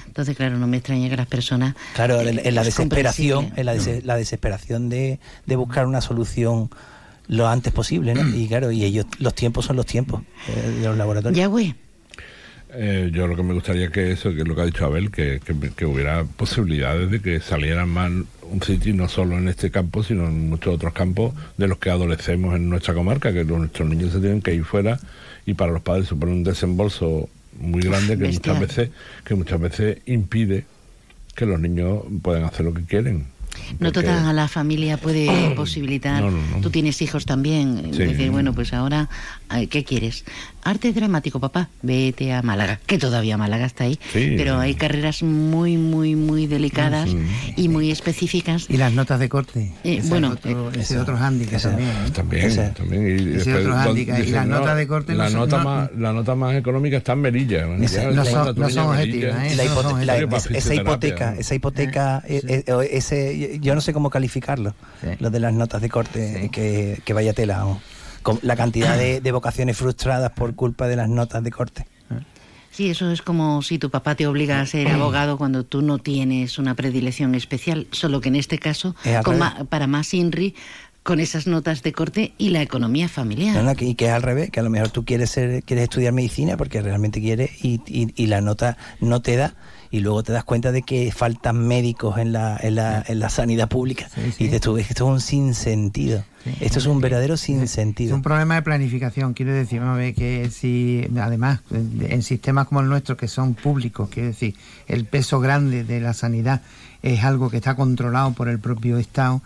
Entonces, claro, no me extraña que las personas... Claro, en, en la es desesperación, en la, des- la desesperación de, de buscar una solución lo antes posible, ¿no? Y claro, y ellos, los tiempos son los tiempos eh, de los laboratorios. Yahweh. Eh, yo lo que me gustaría que eso, que es lo que ha dicho Abel, que, que, que hubiera posibilidades de que salieran más un City no solo en este campo, sino en muchos otros campos de los que adolecemos en nuestra comarca, que nuestros niños se tienen que ir fuera y para los padres supone un desembolso muy grande que Bestial. muchas veces que muchas veces impide que los niños puedan hacer lo que quieren. No Porque- toda la familia puede [COUGHS] posibilitar. No, no, no. Tú tienes hijos también. Sí. Decir, bueno, pues ahora, ay, ¿qué quieres? Arte dramático, papá. Vete a Málaga, que todavía Málaga está ahí. Sí. Pero hay carreras muy, muy, muy delicadas y muy específicas. Y las notas de corte. Eh, Ese bueno, es otro, ese eso, es otro hándicap eso. también. ¿eh? También, Ese- también. Y ese después, otro hándicap. Y las no, notas de corte no la son- nota no- más La nota más económica está en Melilla. ¿no? Esa- son- no son objetivas, ¿eh? Esa hipoteca, esa hipoteca, eh, eh, ese, yo no sé cómo calificarlo, lo de las notas de corte, que, que vaya tela. Con la cantidad de, de vocaciones frustradas por culpa de las notas de corte. Sí, eso es como si tu papá te obliga a ser abogado cuando tú no tienes una predilección especial, solo que en este caso, con ma- para más INRI, con esas notas de corte y la economía familiar. No, no, que, y que es al revés, que a lo mejor tú quieres ser, quieres estudiar medicina porque realmente quieres y, y- y la nota no te da y luego te das cuenta de que faltan médicos en la, en la, en la sanidad pública. Y dices tú, esto es un sinsentido. Esto es un verdadero Es sinsentido. un problema de planificación, quiero decir, que si, además, en sistemas como el nuestro, que son públicos, quiero decir, el peso grande de la sanidad es algo que está controlado por el propio Estado,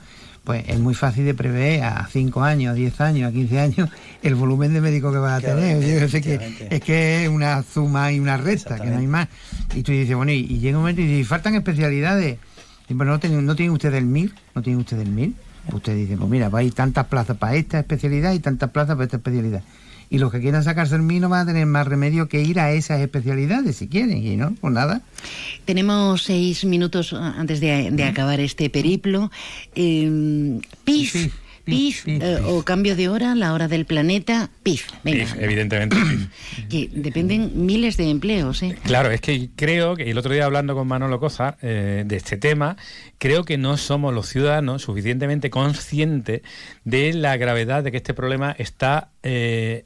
pues es muy fácil de prever a 5 años, a 10 años, a 15 años el volumen de médicos que vas a tener. Yo sé que es que es una suma y una resta, que no hay más. Y tú dices, bueno, y, y llega un momento y dices, faltan especialidades. Y, bueno, no tienen, no tienen ustedes el MIR, no tienen ustedes el MIR. Usted dice, pues mira, pues hay tantas plazas para esta especialidad y tantas plazas para esta especialidad. Y los que quieran sacarse el MIR no van a tener más remedio que ir a esas especialidades si quieren. Y no, pues nada. Tenemos seis minutos antes de, de acabar este periplo. Eh, PIF, PIF, eh, o cambio de hora, la hora del planeta, PIF. Venga, Pif, evidentemente. [CLEARS THROAT] pif. que dependen miles de empleos, ¿eh? Claro, es que creo que el otro día hablando con Manolo Cosa eh, de este tema, creo que no somos los ciudadanos suficientemente conscientes de la gravedad de que este problema está eh,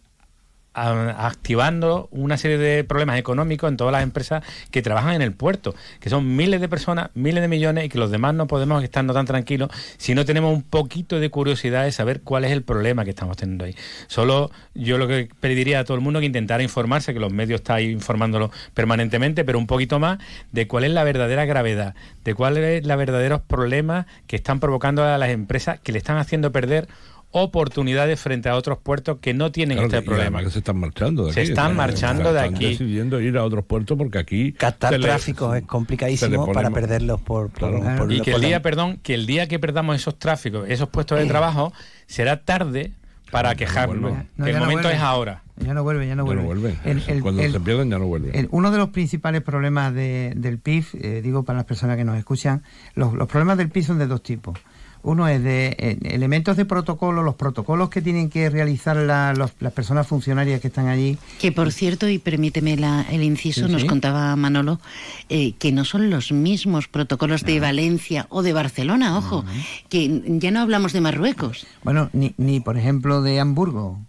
activando una serie de problemas económicos en todas las empresas que trabajan en el puerto, que son miles de personas, miles de millones y que los demás no podemos estar no tan tranquilos si no tenemos un poquito de curiosidad de saber cuál es el problema que estamos teniendo ahí. Solo yo lo que pediría a todo el mundo que intentara informarse, que los medios están informándolo permanentemente, pero un poquito más de cuál es la verdadera gravedad, de cuáles son los verdaderos problemas que están provocando a las empresas que le están haciendo perder oportunidades frente a otros puertos que no tienen Claro, este y problema. además que se están marchando de aquí. Se están marchando de están aquí. decidiendo ir a otros puertos porque aquí... Captar se le- tráfico es se complicadísimo pone para perderlos por, por, Claro. por- y que el día, perdón, que el día que perdamos esos tráficos, esos puestos de trabajo, será tarde para quejarnos. No, el no momento es ahora. Ya no vuelve, ya no Ya no vuelve. vuelven. El- el- Cuando el- se pierden ya no vuelven. el- uno de los principales problemas de- del PIB, eh, digo para las personas que nos escuchan, los, los problemas del PIB son de dos tipos. Uno es de eh, elementos de protocolo, los protocolos que tienen que realizar la- los- las personas funcionarias que están allí. Que por cierto, y permíteme la- el inciso, Sí, nos sí. contaba Manolo eh, que no son los mismos protocolos de Valencia o de Barcelona, ojo, que ya no hablamos de Marruecos. Bueno, ni, ni por ejemplo de Hamburgo.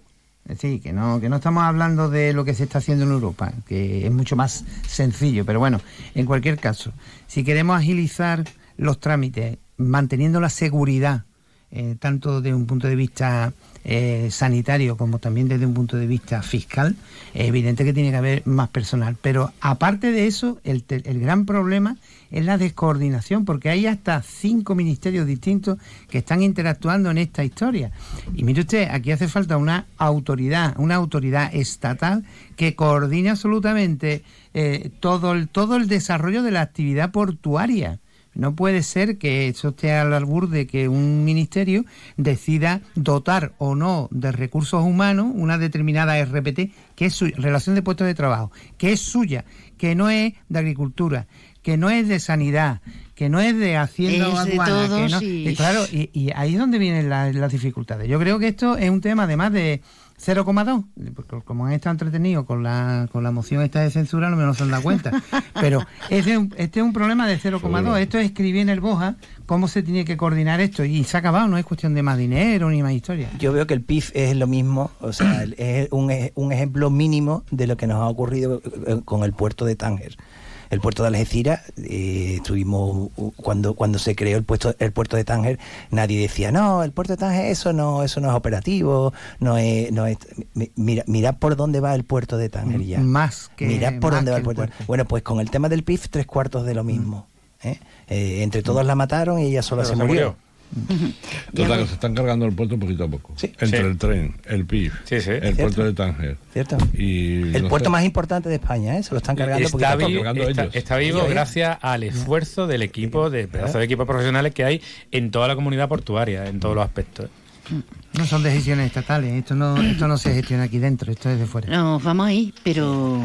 Es decir, que no, que no estamos hablando de lo que se está haciendo en Europa, que es mucho más sencillo. Pero bueno, en cualquier caso, si queremos agilizar los trámites, manteniendo la seguridad, eh, tanto desde un punto de vista eh, sanitario como también desde un punto de vista fiscal, es evidente que tiene que haber más personal. Pero aparte de eso, el, el gran problema es la descoordinación, porque hay hasta cinco ministerios distintos que están interactuando en esta historia. Y mire usted, aquí hace falta una autoridad, una autoridad estatal que coordine absolutamente eh, todo, el, todo el desarrollo de la actividad portuaria. No puede ser que eso esté al albur de que un ministerio decida dotar o no de recursos humanos una determinada RPT, que es su relación de puestos de trabajo, que es suya, que no es de agricultura, que no es de sanidad, que no es de hacienda Es de aduana, que no- y- y claro, y, y ahí es donde vienen la- las dificultades. Yo creo que esto es un tema además de 0,2, porque como han estado entretenidos con la, con la moción esta de censura, no me lo se han dado cuenta. [LAUGHS] Pero este es un, este es un problema de 0,2. Esto es escribir en el Boja cómo se tiene que coordinar esto. Y se ha acabado, no es cuestión de más dinero ni más historia. Yo veo que el PIF es lo mismo, o sea, [CLEARS THROAT] es un, un ejemplo mínimo de lo que nos ha ocurrido eh, con el puerto de Tánger. El puerto de Algeciras, eh, estuvimos uh, cuando cuando se creó el puerto el puerto de Tánger, nadie decía no, el puerto de Tánger eso no eso no es operativo, no es no es mi- mira mirad por dónde va el puerto de Tánger ya. Más que- mirad por más dónde va el el puerto. Bueno, pues con el tema del PIF tres cuartos de lo mismo. ¿eh? Eh, entre todos la mataron y ella sola Pero se se murió. Total, que se están cargando el puerto poquito a poco. Entre Sí. el tren, el PIB, el Cierto. puerto de Tánger. ¿Cierto? Y El no puerto sé. más importante de España, ¿eh? Se lo están cargando poquito Está a poco. vivo, está, está vivo Ellos, ¿eh? gracias al esfuerzo del equipo, de pedazo de equipos profesionales que hay en toda la comunidad portuaria, en todos los aspectos. No son decisiones estatales, esto no, esto no se gestiona aquí dentro, esto es de fuera. Nos vamos ahí, pero...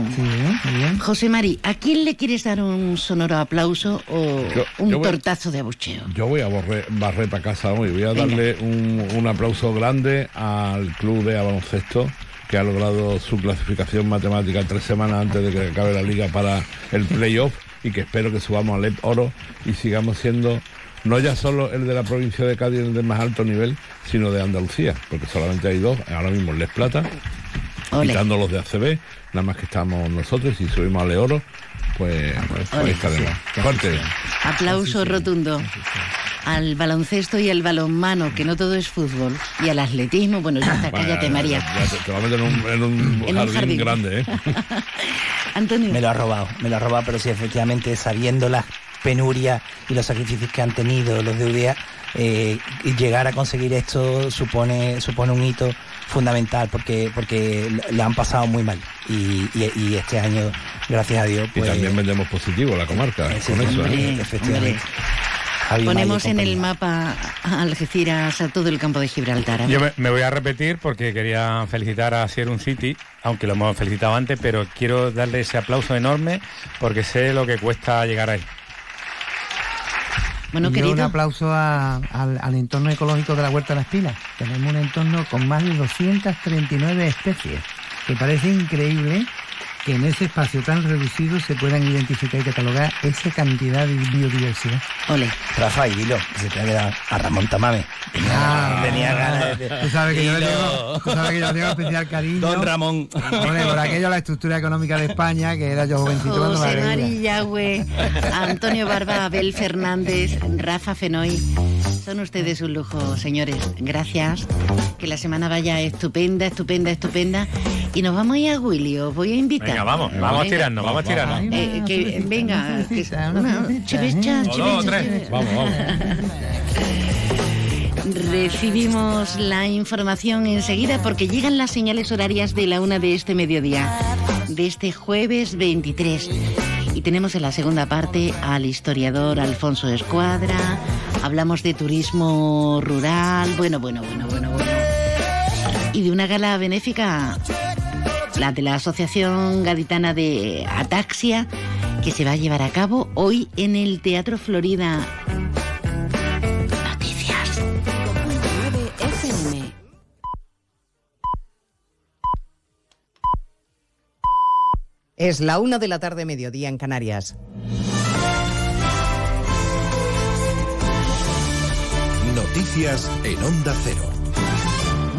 José Mari, ¿a quién le quieres dar un sonoro aplauso o Yo- un yo voy- tortazo de abucheo? Yo voy a borre- barrer para casa hoy. Voy a darle un, un aplauso grande al club de baloncesto que ha logrado su clasificación matemática tres semanas antes de que acabe la liga para el playoff y que espero que subamos al EP Oro y sigamos siendo no ya solo el de la provincia de Cádiz el de más alto nivel, sino de Andalucía, porque solamente hay dos, ahora mismo Les Plata, Ole. quitando los de ACB, nada más que estamos nosotros y subimos al Oro, pues, pues ahí Ole. estaremos. Fuerte. Aplauso rotundo al baloncesto y al balonmano, que no todo es fútbol, y al atletismo. Bueno, ya está, Bueno, cállate, ya- María. ya te, te va a meter en un, en un [LAUGHS] En un jardín, jardín. grande, ¿eh? [LAUGHS] Antonio. Me lo ha robado, me lo ha robado, pero sí, efectivamente, sabiendo las penurias y los sacrificios que han tenido los de UDA, eh, y llegar a conseguir esto supone supone un hito fundamental porque porque lo han pasado muy mal y, y- y este año gracias a Dios Y pues también vendemos positivo la comarca sí, con eso, hombre, ¿eh? efectivamente Mayo y Ponemos en el mapa a Algeciras a todo el campo de Gibraltar. Yo me, me voy a repetir porque quería felicitar a Sierra City, aunque lo hemos felicitado antes, pero quiero darle ese aplauso enorme porque sé lo que cuesta llegar ahí. Bueno, Y querido. un aplauso a- al, al entorno ecológico de la Huerta de la Espina. Tenemos un entorno con más de 239 especies, que parece increíble que en ese espacio tan reducido se puedan identificar y catalogar esa cantidad de biodiversidad. Ole. Rafa y dilo que se te ha quedado a Ramón Tamame tenía, tenía ganas de Tú sabes que yo tengo, tú sabes que yo le tengo especial cariño. Don Ramón. Hombre, por aquello la estructura económica de España, que era yo jovencito cuando José veía. Mari Yagüe, Antonio Barba, Abel Fernández, Rafa Fenoy. Son ustedes un lujo, señores. Gracias. Que la semana vaya estupenda, estupenda, estupenda. Y nos vamos a ir a Willy. Os voy a invitar. Venga, vamos, vamos a Venga. tirarnos, vamos a tirarnos. Eh, que, venga, que, dos tres. Vamos, vamos. Recibimos la información enseguida porque llegan las señales horarias de la una de este mediodía, de este jueves 23. Y tenemos en la segunda parte al historiador Alfonso Escuadra, hablamos de turismo rural, bueno, bueno, bueno, bueno, bueno. Y de una gala benéfica, la de la Asociación Gaditana de Ataxia, que se va a llevar a cabo hoy en el Teatro Florida. Noticias. Es la una de la tarde, mediodía en Canarias. Noticias en Onda Cero.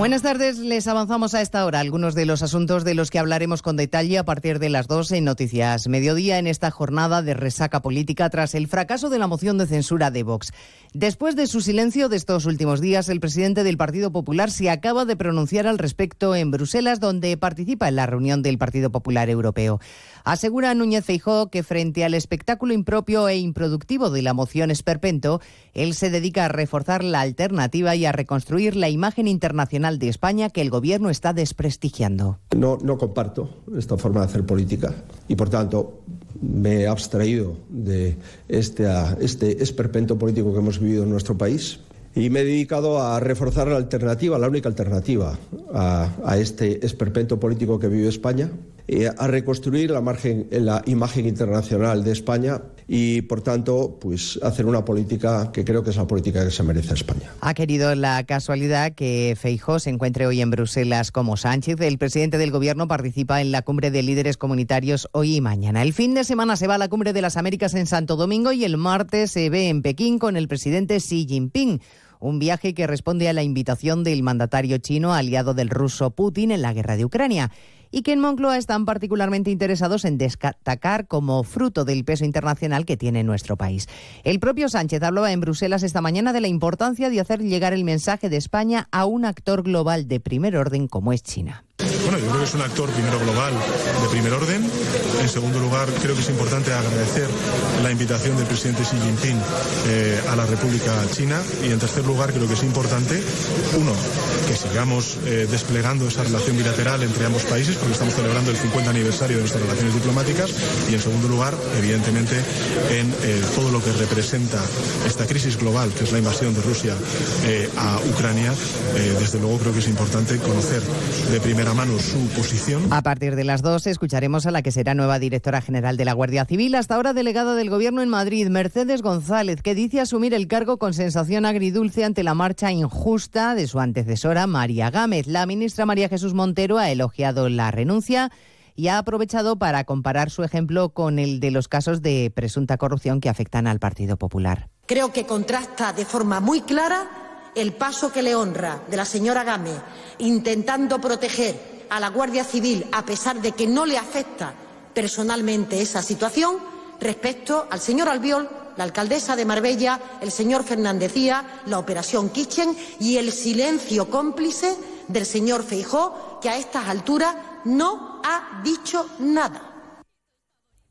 Buenas tardes, les avanzamos a esta hora algunos de los asuntos de los que hablaremos con detalle a partir de las 12 en Noticias Mediodía en esta jornada de resaca política tras el fracaso de la moción de censura de Vox. Después de su silencio de estos últimos días, el presidente del Partido Popular se acaba de pronunciar al respecto en Bruselas, donde participa en la reunión del Partido Popular Europeo. Asegura Núñez Feijó que frente al espectáculo impropio e improductivo de la moción Esperpento, él se dedica a reforzar la alternativa y a reconstruir la imagen internacional de España que el gobierno está desprestigiando. No, no comparto esta forma de hacer política y, por tanto, me he abstraído de este, este esperpento político que hemos vivido en nuestro país y me he dedicado a reforzar la alternativa, la única alternativa a, a este esperpento político que vive España, eh, a reconstruir la, margen, la imagen internacional de España y, por tanto, pues hacer una política que creo que es la política que se merece España. Ha querido la casualidad que Feijó se encuentre hoy en Bruselas como Sánchez. El presidente del Gobierno participa en la cumbre de líderes comunitarios hoy y mañana. El fin de semana se va a la cumbre de las Américas en Santo Domingo y el martes se ve en Pekín con el presidente Xi Jinping un viaje que responde a la invitación del mandatario chino aliado del ruso Putin en la guerra de Ucrania y que en Moncloa están particularmente interesados en destacar como fruto del peso internacional que tiene nuestro país. El propio Sánchez hablaba en Bruselas esta mañana de la importancia de hacer llegar el mensaje de España a un actor global de primer orden como es China. Bueno, yo creo que es un actor primero global de primer orden. En segundo lugar, creo que es importante agradecer la invitación del presidente Xi Jinping eh, a la República China. Y en tercer lugar, creo que es importante, uno, que sigamos eh, desplegando esa relación bilateral entre ambos países, porque estamos celebrando el 50 aniversario de nuestras relaciones diplomáticas. Y en segundo lugar, evidentemente, en eh, todo lo que representa esta crisis global, que es la invasión de Rusia a Ucrania. desde luego, creo que es importante conocer de primera mano su posición. A partir de las dos escucharemos a la que será nueva directora general de la Guardia Civil, hasta ahora delegada del Gobierno en Madrid, Mercedes González, que dice asumir el cargo con sensación agridulce ante la marcha injusta de su antecesora María Gámez. La ministra María Jesús Montero ha elogiado la renuncia y ha aprovechado para comparar su ejemplo con el de los casos de presunta corrupción que afectan al Partido Popular. Creo que contrasta de forma muy clara el paso que le honra de la señora Gámez intentando proteger a la Guardia Civil, a pesar de que no le afecta personalmente esa situación, respecto al señor Albiol, la alcaldesa de Marbella, el señor Fernández Díaz, la operación Kitchen y el silencio cómplice del señor Feijó, que a estas alturas no ha dicho nada.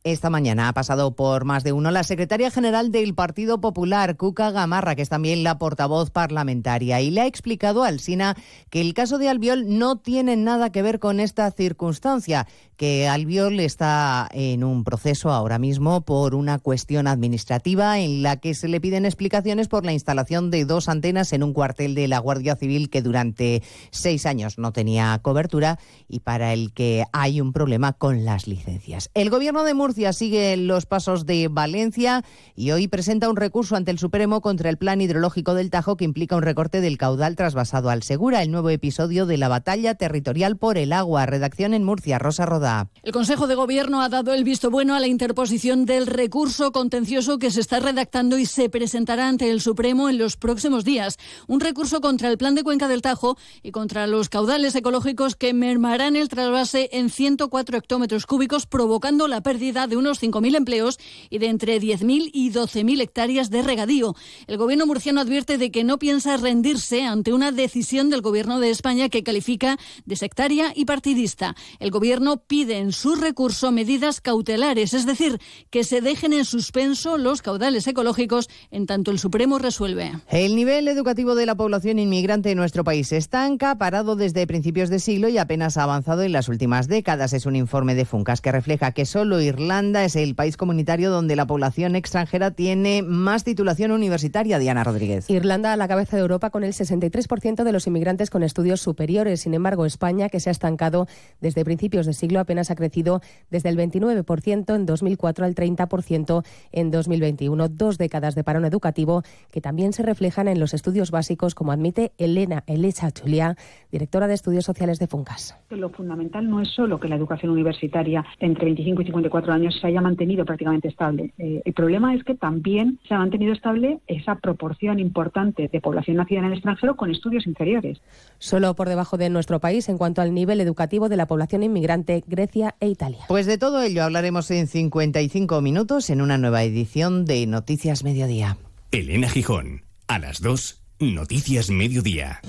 Esta mañana ha pasado por más de uno la secretaria general del Partido Popular, Cuca Gamarra, que es también la portavoz parlamentaria, y le ha explicado al SINA que el caso de Albiol no tiene nada que ver con esta circunstancia, que Albiol está en un proceso ahora mismo por una cuestión administrativa en la que se le piden explicaciones por la instalación de dos antenas en un cuartel de la Guardia Civil que durante seis años no tenía cobertura y para el que hay un problema con las licencias. El gobierno de Murcia sigue los pasos de Valencia y hoy presenta un recurso ante el Supremo contra el plan hidrológico del Tajo que implica un recorte del caudal trasvasado al Segura, el nuevo episodio de la batalla territorial por el agua. Redacción en Murcia, Rosa Roda. El Consejo de Gobierno ha dado el visto bueno a la interposición del recurso contencioso que se está redactando y se presentará ante el Supremo en los próximos días. Un recurso contra el plan de Cuenca del Tajo y contra los caudales ecológicos que mermarán el trasvase en 104 hectómetros cúbicos, provocando la pérdida de unos 5.000 empleos y de entre 10.000 y 12.000 hectáreas de regadío. El Gobierno murciano advierte de que no piensa rendirse ante una decisión del Gobierno de España que califica de sectaria y partidista. El Gobierno pide en su recurso medidas cautelares, es decir, que se dejen en suspenso los caudales ecológicos en tanto el Supremo resuelve. El nivel educativo de la población inmigrante en nuestro país estanca, parado desde principios de siglo y apenas ha avanzado en las últimas décadas. Es un informe de Funcas que refleja que solo Irlanda es el país comunitario donde la población extranjera tiene más titulación universitaria. Diana Rodríguez. Irlanda a la cabeza de Europa con el 63% de los inmigrantes con estudios superiores. Sin embargo, España, que se ha estancado desde principios de siglo, apenas ha crecido desde el 29% en 2004 al 30% en 2021. Dos décadas de parón educativo que también se reflejan en los estudios básicos, como admite Elena Elecha Julia, directora de Estudios Sociales de Funcas. Lo fundamental no es solo que la educación universitaria entre 25 y 54 años años se haya mantenido prácticamente estable. Eh, el problema es que también se ha mantenido estable esa proporción importante de población nacida en el extranjero con estudios inferiores. Solo por debajo de nuestro país en cuanto al nivel educativo de la población inmigrante, Grecia e Italia. Pues de todo ello hablaremos en 55 minutos en una nueva edición de Noticias Mediodía. Elena Gijón, a las 2, Noticias Mediodía.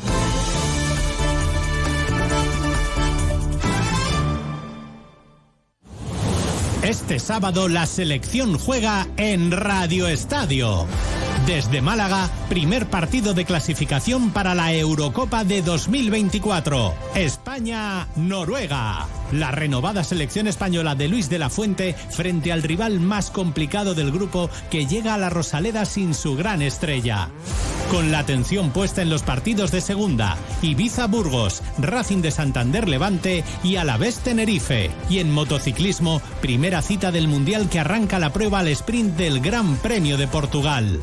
Este sábado la selección juega en Radio Estadio. Desde Málaga, primer partido de clasificación para la Eurocopa de 2024. España-Noruega. La renovada selección española de Luis de la Fuente frente al rival más complicado del grupo que llega a la Rosaleda sin su gran estrella. Con la atención puesta en los partidos de segunda, Ibiza-Burgos, Racing de Santander Levante y Alavés Tenerife. Y en motociclismo, primera cita del Mundial que arranca la prueba al sprint del Gran Premio de Portugal.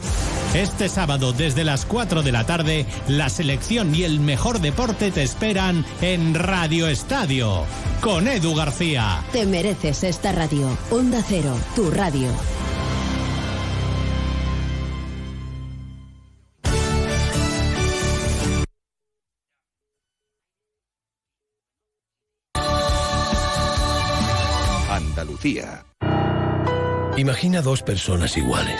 Este sábado desde las 4 de la tarde, la selección y el mejor deporte te esperan en Radio Estadio con Edu García. Te mereces esta radio. Onda Cero, tu radio. Andalucía. Imagina dos personas iguales.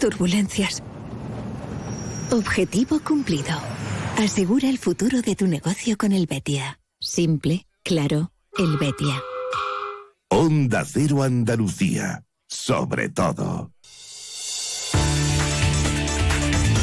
Turbulencias. Objetivo cumplido. Asegura el futuro de tu negocio con el Betia. Simple, claro, el Betia. Onda Cero Andalucía. Sobre todo.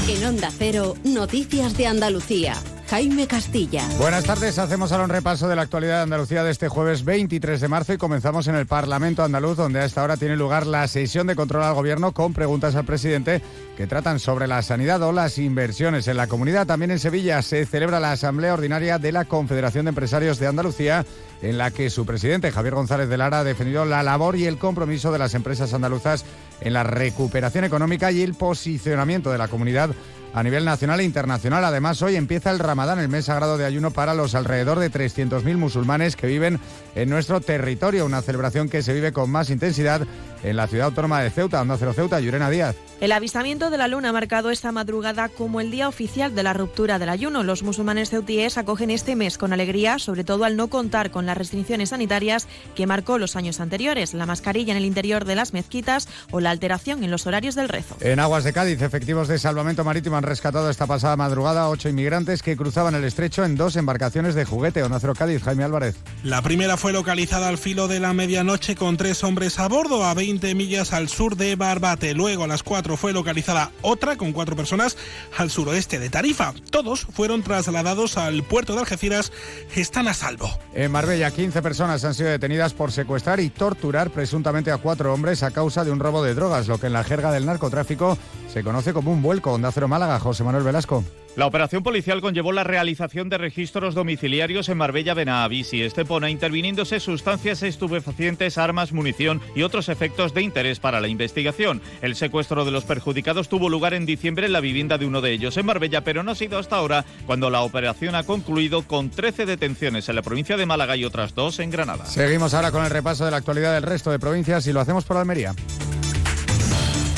En Onda Cero, Noticias de Andalucía. Jaime Castilla. Buenas tardes, hacemos ahora un repaso de la actualidad de Andalucía de este jueves 23 de marzo y comenzamos en el Parlamento andaluz, donde a esta hora tiene lugar la sesión de control al gobierno con preguntas al presidente que tratan sobre la sanidad o las inversiones en la comunidad. También en Sevilla se celebra la Asamblea Ordinaria de la Confederación de Empresarios de Andalucía, en la que su presidente, Javier González de Lara, ha defendido la labor y el compromiso de las empresas andaluzas en la recuperación económica y el posicionamiento de la comunidad a nivel nacional e internacional. Además, hoy empieza el Ramadán, el mes sagrado de ayuno para los alrededor de 300.000 musulmanes que viven en nuestro territorio, una celebración que se vive con más intensidad en la ciudad autónoma de Ceuta, Onda Cero Ceuta, Llurena Díaz. El avistamiento de la luna ha marcado esta madrugada como el día oficial de la ruptura del ayuno. Los musulmanes ceutíes acogen este mes con alegría, sobre todo al no contar con las restricciones sanitarias que marcó los años anteriores, la mascarilla en el interior de las mezquitas o la alteración en los horarios del rezo. En aguas de Cádiz, efectivos de salvamento marítimo han rescatado esta pasada madrugada a ocho inmigrantes que cruzaban el estrecho en dos embarcaciones de juguete. Onda Cero Cádiz, Jaime Álvarez. La primera fue localizada al filo de la medianoche con tres hombres a bordo a 20 millas al sur de Barbate. Luego a las 4 fue localizada otra con cuatro personas al suroeste de Tarifa. Todos fueron trasladados al puerto de Algeciras. Están a salvo. En Marbella, 15 personas han sido detenidas por secuestrar y torturar presuntamente a cuatro hombres a causa de un robo de drogas, lo que en la jerga del narcotráfico se conoce como un vuelco. Onda Cero Málaga, José Manuel Velasco. La operación policial conllevó la realización de registros domiciliarios en Marbella, Benavís y Estepona, interviniéndose sustancias estupefacientes, armas, munición y otros efectos de interés para la investigación. El secuestro de los perjudicados tuvo lugar en diciembre en la vivienda de uno de ellos en Marbella, pero no ha sido hasta ahora cuando la operación ha concluido con 13 detenciones en la provincia de Málaga y otras dos en Granada. Seguimos ahora con el repaso de la actualidad del resto de provincias y lo hacemos por Almería.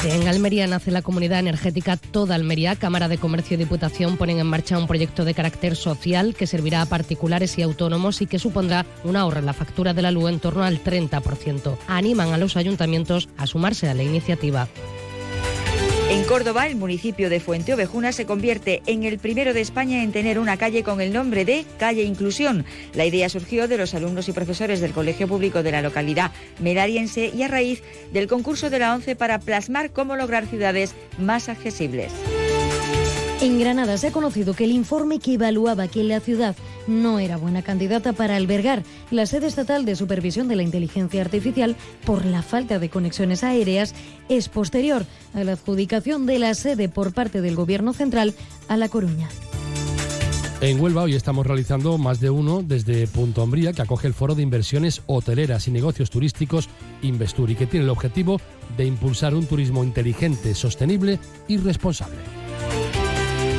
En Almería nace la comunidad energética Toda Almería. Cámara de Comercio y Diputación ponen en marcha un proyecto de carácter social que servirá a particulares y autónomos y que supondrá un ahorro en la factura de la luz en torno al 30%. Animan a los ayuntamientos a sumarse a la iniciativa. En Córdoba, el municipio de Fuente Ovejuna se convierte en el primero de España en tener una calle con el nombre de Calle Inclusión. La idea surgió de los alumnos y profesores del Colegio Público de la localidad medariense y a raíz del concurso de la ONCE para plasmar cómo lograr ciudades más accesibles. En Granada se ha conocido que el informe que evaluaba que la ciudad no era buena candidata para albergar la sede estatal de supervisión de la inteligencia artificial por la falta de conexiones aéreas es posterior a la adjudicación de la sede por parte del Gobierno central a La Coruña. En Huelva hoy estamos realizando más de uno desde Punto Hombría, que acoge el foro de inversiones hoteleras y negocios turísticos Investur y que tiene el objetivo de impulsar un turismo inteligente, sostenible y responsable.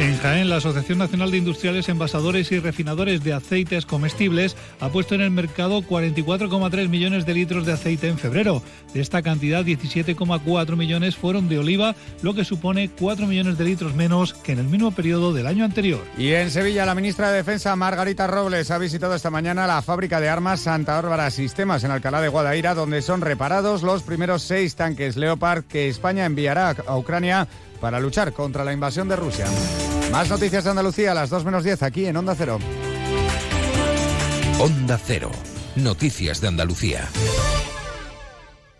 En Jaén, la Asociación Nacional de Industriales, Envasadores y Refinadores de Aceites Comestibles ha puesto en el mercado 44,3 millones de litros de aceite en febrero. De esta cantidad, 17,4 millones fueron de oliva, lo que supone 4 millones de litros menos que en el mismo periodo del año anterior. Y en Sevilla, la ministra de Defensa, Margarita Robles, ha visitado esta mañana la fábrica de armas Santa Bárbara Sistemas en Alcalá de Guadaira, donde son reparados los primeros seis tanques Leopard que España enviará a Ucrania para luchar contra la invasión de Rusia. Más noticias de Andalucía a las 2 menos 10 aquí en Onda Cero. Onda Cero. Noticias de Andalucía.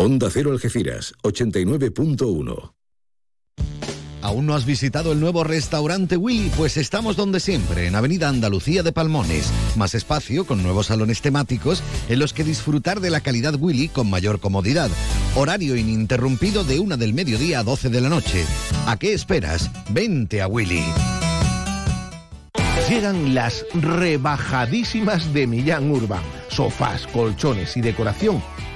Onda Cero Algeciras, 89.1. ¿Aún no has visitado el nuevo restaurante Willy? Pues estamos donde siempre, en Avenida Andalucía de Palmones. Más espacio, con nuevos salones temáticos, en los que disfrutar de la calidad Willy con mayor comodidad. Horario ininterrumpido de una del mediodía a 12 de la noche. ¿A qué esperas? Vente a Willy. Llegan las rebajadísimas de Millán Urban. Sofás, colchones y decoración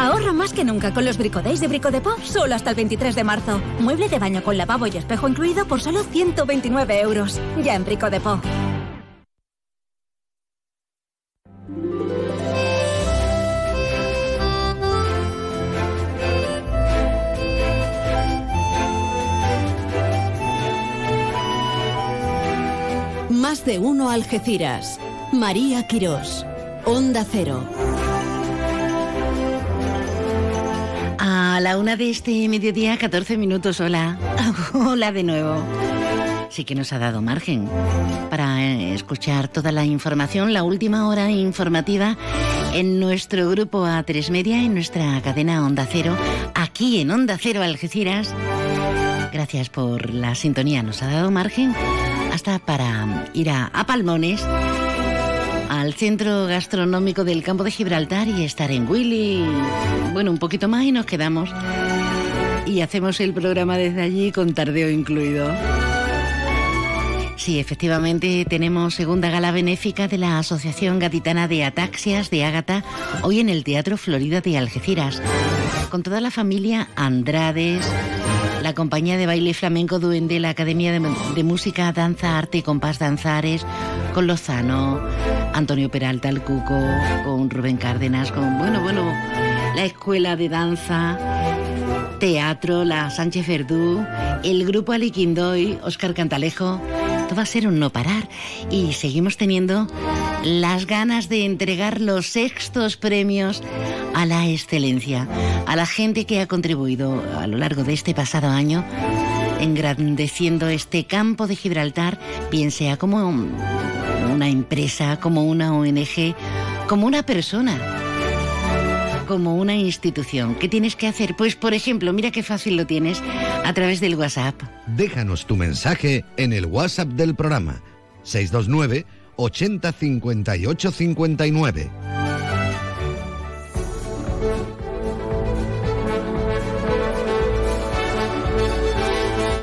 Ahorra más que nunca con los Brico de solo hasta el 23 de marzo. Mueble de baño con lavabo y espejo incluido por solo 129 euros. Ya en Brico de Más de uno Algeciras. María Quirós. Onda Cero. A la una de este mediodía, 14 minutos. Hola. [LAUGHS] Hola de nuevo. Sí que nos ha dado margen para eh, escuchar toda la información, la última hora informativa en nuestro grupo A3 Media, en nuestra cadena Onda Cero, aquí en Onda Cero Algeciras. Gracias por la sintonía, nos ha dado margen hasta para ir a, a Palmones al centro gastronómico del campo de Gibraltar y estar en Willy. Bueno, un poquito más y nos quedamos. Y hacemos el programa desde allí con tardeo incluido. Sí, efectivamente tenemos segunda gala benéfica de la Asociación Gaditana de Ataxias de Ágata hoy en el Teatro Florida de Algeciras. Con toda la familia Andrades, la compañía de baile flamenco Duende, la Academia de, Música, Danza, Arte y Compás Danzares, con Lozano, Antonio Peralta, el Cuco, con Rubén Cárdenas, con, bueno, bueno, la Escuela de Danza, Teatro, la Sánchez Verdú, el Grupo Aliquindoy, Oscar Cantalejo. Esto va a ser un no parar. Y seguimos teniendo las ganas de entregar los sextos premios a la excelencia, a la gente que ha contribuido a lo largo de este pasado año engrandeciendo este campo de Gibraltar, bien sea como una empresa, como una ONG, como una persona, como una institución. ¿Qué tienes que hacer? Pues, por ejemplo, mira qué fácil lo tienes a través del WhatsApp. Déjanos tu mensaje en el WhatsApp del programa 629 80 58 59.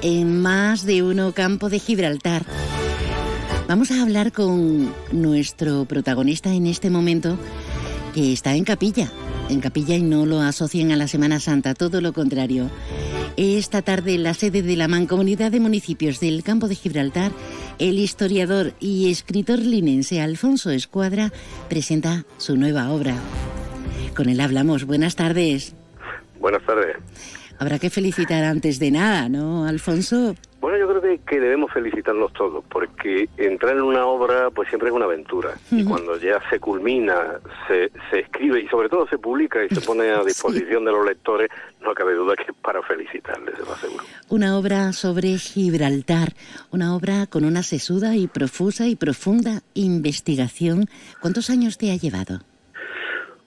En más de uno campo de Gibraltar. Vamos a hablar con nuestro protagonista en este momento, que está en capilla. En capilla y no lo asocien a la Semana Santa, todo lo contrario. Esta tarde en la sede de la Mancomunidad de Municipios del Campo de Gibraltar, el historiador y escritor linense Alfonso Escuadra presenta su nueva obra. Con él hablamos. Buenas tardes. Buenas tardes. Habrá que felicitar antes de nada, ¿no, Alfonso? Bueno, yo creo que, que debemos felicitarnos todos, porque entrar en una obra pues siempre es una aventura. Y cuando ya se culmina, se, se escribe y sobre todo se publica y se pone a [LAUGHS] disposición de los lectores, no cabe duda que es para felicitarles, se lo aseguro. Una obra sobre Gibraltar, una obra con una sesuda y profusa y profunda investigación. ¿Cuántos años te ha llevado?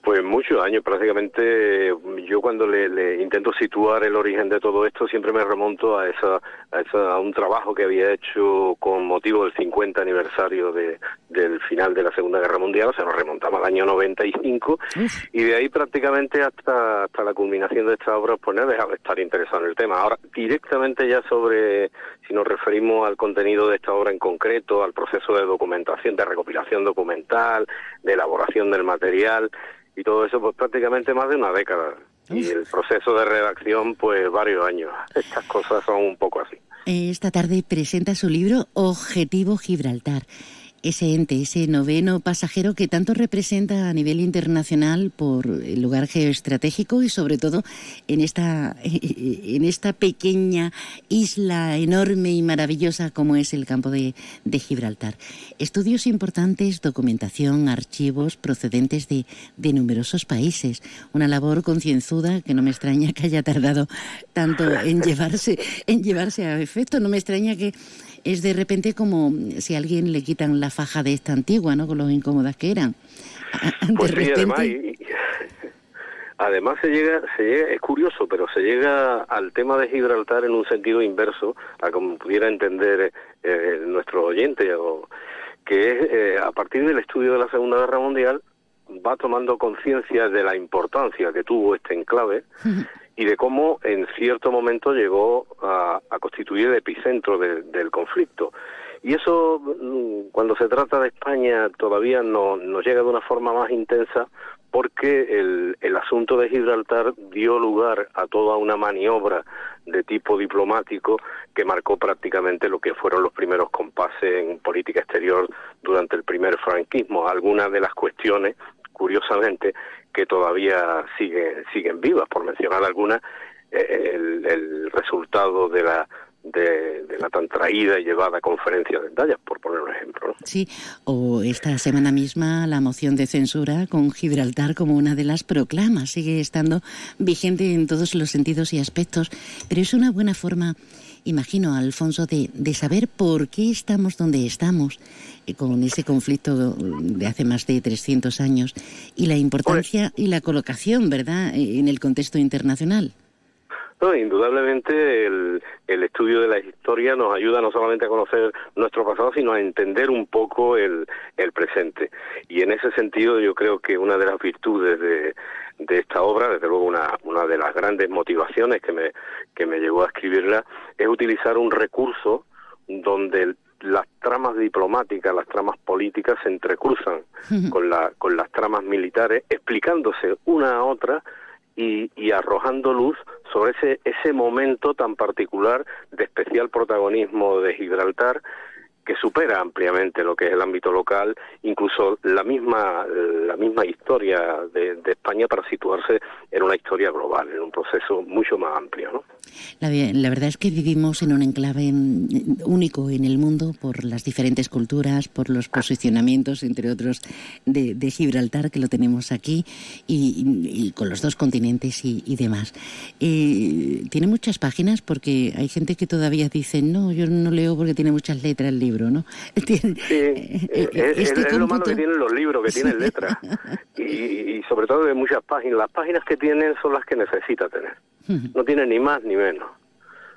Pues muchos años, prácticamente yo cuando le, le, intento situar el origen de todo esto siempre me remonto a esa, a, esa, a un trabajo que había hecho con motivo del 50 aniversario de, del final de la Segunda Guerra Mundial, o sea, nos remontamos al año 95 Uf. y de ahí prácticamente hasta, hasta la culminación de esta obra pues no he dejado de estar interesado en el tema. Ahora, directamente ya sobre, si nos referimos al contenido de esta obra en concreto, al proceso de documentación, de recopilación documental, de elaboración del material, y todo eso pues prácticamente más de una década y el proceso de redacción pues varios años. Estas cosas son un poco así. Esta tarde presenta su libro Objetivo Gibraltar ese ente, ese noveno pasajero que tanto representa a nivel internacional por el lugar geoestratégico y sobre todo en esta, [LAUGHS] en esta pequeña isla enorme y maravillosa como es el campo de, de Gibraltar. Estudios importantes, documentación, archivos procedentes de, de numerosos países. Una labor concienzuda que no me extraña que haya tardado tanto en llevarse, en llevarse a efecto. No me extraña que es de repente como si a alguien le quitan la faja de esta antigua, ¿no? Con lo incómodas que eran. De pues repente... sí, además, y, además se llega, se llega, es curioso, pero se llega al tema de Gibraltar en un sentido inverso a como pudiera entender eh, nuestro oyente, o, que es eh, a partir del estudio de la Segunda Guerra Mundial va tomando conciencia de la importancia que tuvo este enclave [LAUGHS] y de cómo en cierto momento llegó a, constituir el epicentro de, del conflicto. Y eso, mm, cuando se trata de España, todavía no, llega de una forma más intensa porque el, el asunto de Gibraltar dio lugar a toda una maniobra de tipo diplomático que marcó prácticamente lo que fueron los primeros compases en política exterior durante el primer franquismo. Algunas de las cuestiones, curiosamente, que todavía siguen, siguen vivas, por mencionar algunas, el, el resultado de la de, la tan traída y llevada conferencia de Dallas, por poner un ejemplo. Sí, o esta semana misma la moción de censura con Gibraltar como una de las proclamas sigue estando vigente en todos los sentidos y aspectos, pero es una buena forma, imagino, Alfonso, de, de saber por qué estamos donde estamos eh, con ese conflicto de hace más de 300 años y la importancia y la colocación, ¿verdad?, en el contexto internacional. Indudablemente el, el, estudio de la historia nos ayuda no solamente a conocer nuestro pasado, sino a entender un poco el, el presente. Y en ese sentido yo creo que una de las virtudes de, de esta obra, desde luego una, una de las grandes motivaciones que me, que me llevó a escribirla, es utilizar un recurso donde las tramas diplomáticas, las tramas políticas se entrecruzan con, la, con las tramas militares, explicándose una a otra y, y, arrojando luz sobre ese, ese momento tan particular de especial protagonismo de Gibraltar que supera ampliamente lo que es el ámbito local, incluso la misma la misma historia de, de, España para situarse en una historia global, en un proceso mucho más amplio. ¿no? La, la, verdad es que vivimos en un enclave único en el mundo por las diferentes culturas, por los posicionamientos, entre otros, de, Gibraltar, que lo tenemos aquí, y, y con los dos continentes y, y demás. Eh, tiene muchas páginas porque hay gente que todavía dice, no, yo no leo porque tiene muchas letras el libro, ¿no? [LAUGHS] Tiene, sí, eh, es, este es, lo malo que tienen los libros, que tienen letras. [LAUGHS] y, y sobre todo de muchas páginas. Las páginas que tienen son las que necesita tener. No tiene ni más ni menos.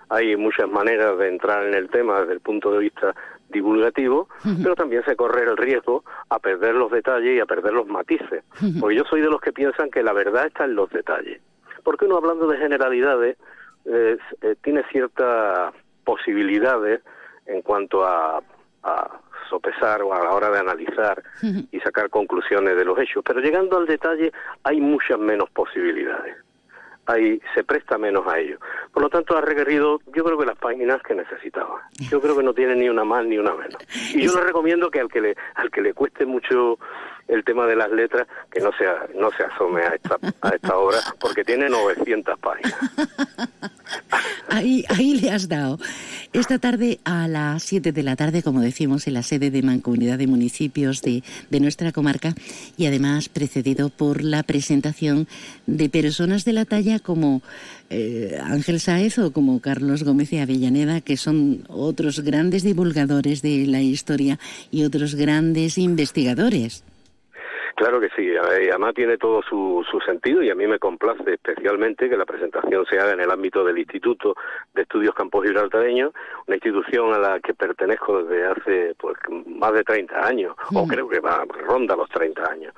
Hay muchas maneras de entrar en el tema desde el punto de vista divulgativo, pero también se corre el riesgo a perder los detalles y a perder los matices. Porque yo soy de los que piensan que la verdad está en los detalles. Porque uno hablando de generalidades eh, eh, tiene ciertas posibilidades en cuanto a, a sopesar o a la hora de analizar y sacar conclusiones de los hechos. Pero llegando al detalle hay muchas menos posibilidades ahí se presta menos a ello. Por lo tanto, ha requerido, yo creo que las páginas que necesitaba. Yo creo que no tiene ni una más ni una menos. Y yo le recomiendo que al que le, al que le cueste mucho el tema de las letras, que no se, no se asome a esta, a esta obra, porque tiene 900 páginas. [LAUGHS] Ahí, ahí le has dado. Esta tarde a las 7 de la tarde, como decimos, en la sede de Mancomunidad de Municipios de, de nuestra comarca y además precedido por la presentación de personas de la talla como eh, Ángel Sáez o como Carlos Gómez y Avellaneda, que son otros grandes divulgadores de la historia y otros grandes investigadores. Claro que sí, además tiene todo su, su, sentido y a mí me complace especialmente que la presentación se haga en el ámbito del Instituto de Estudios Campos Gibraltareños, una institución a la que pertenezco desde hace pues más de 30 años, mm. o creo que va, ronda los 30 años,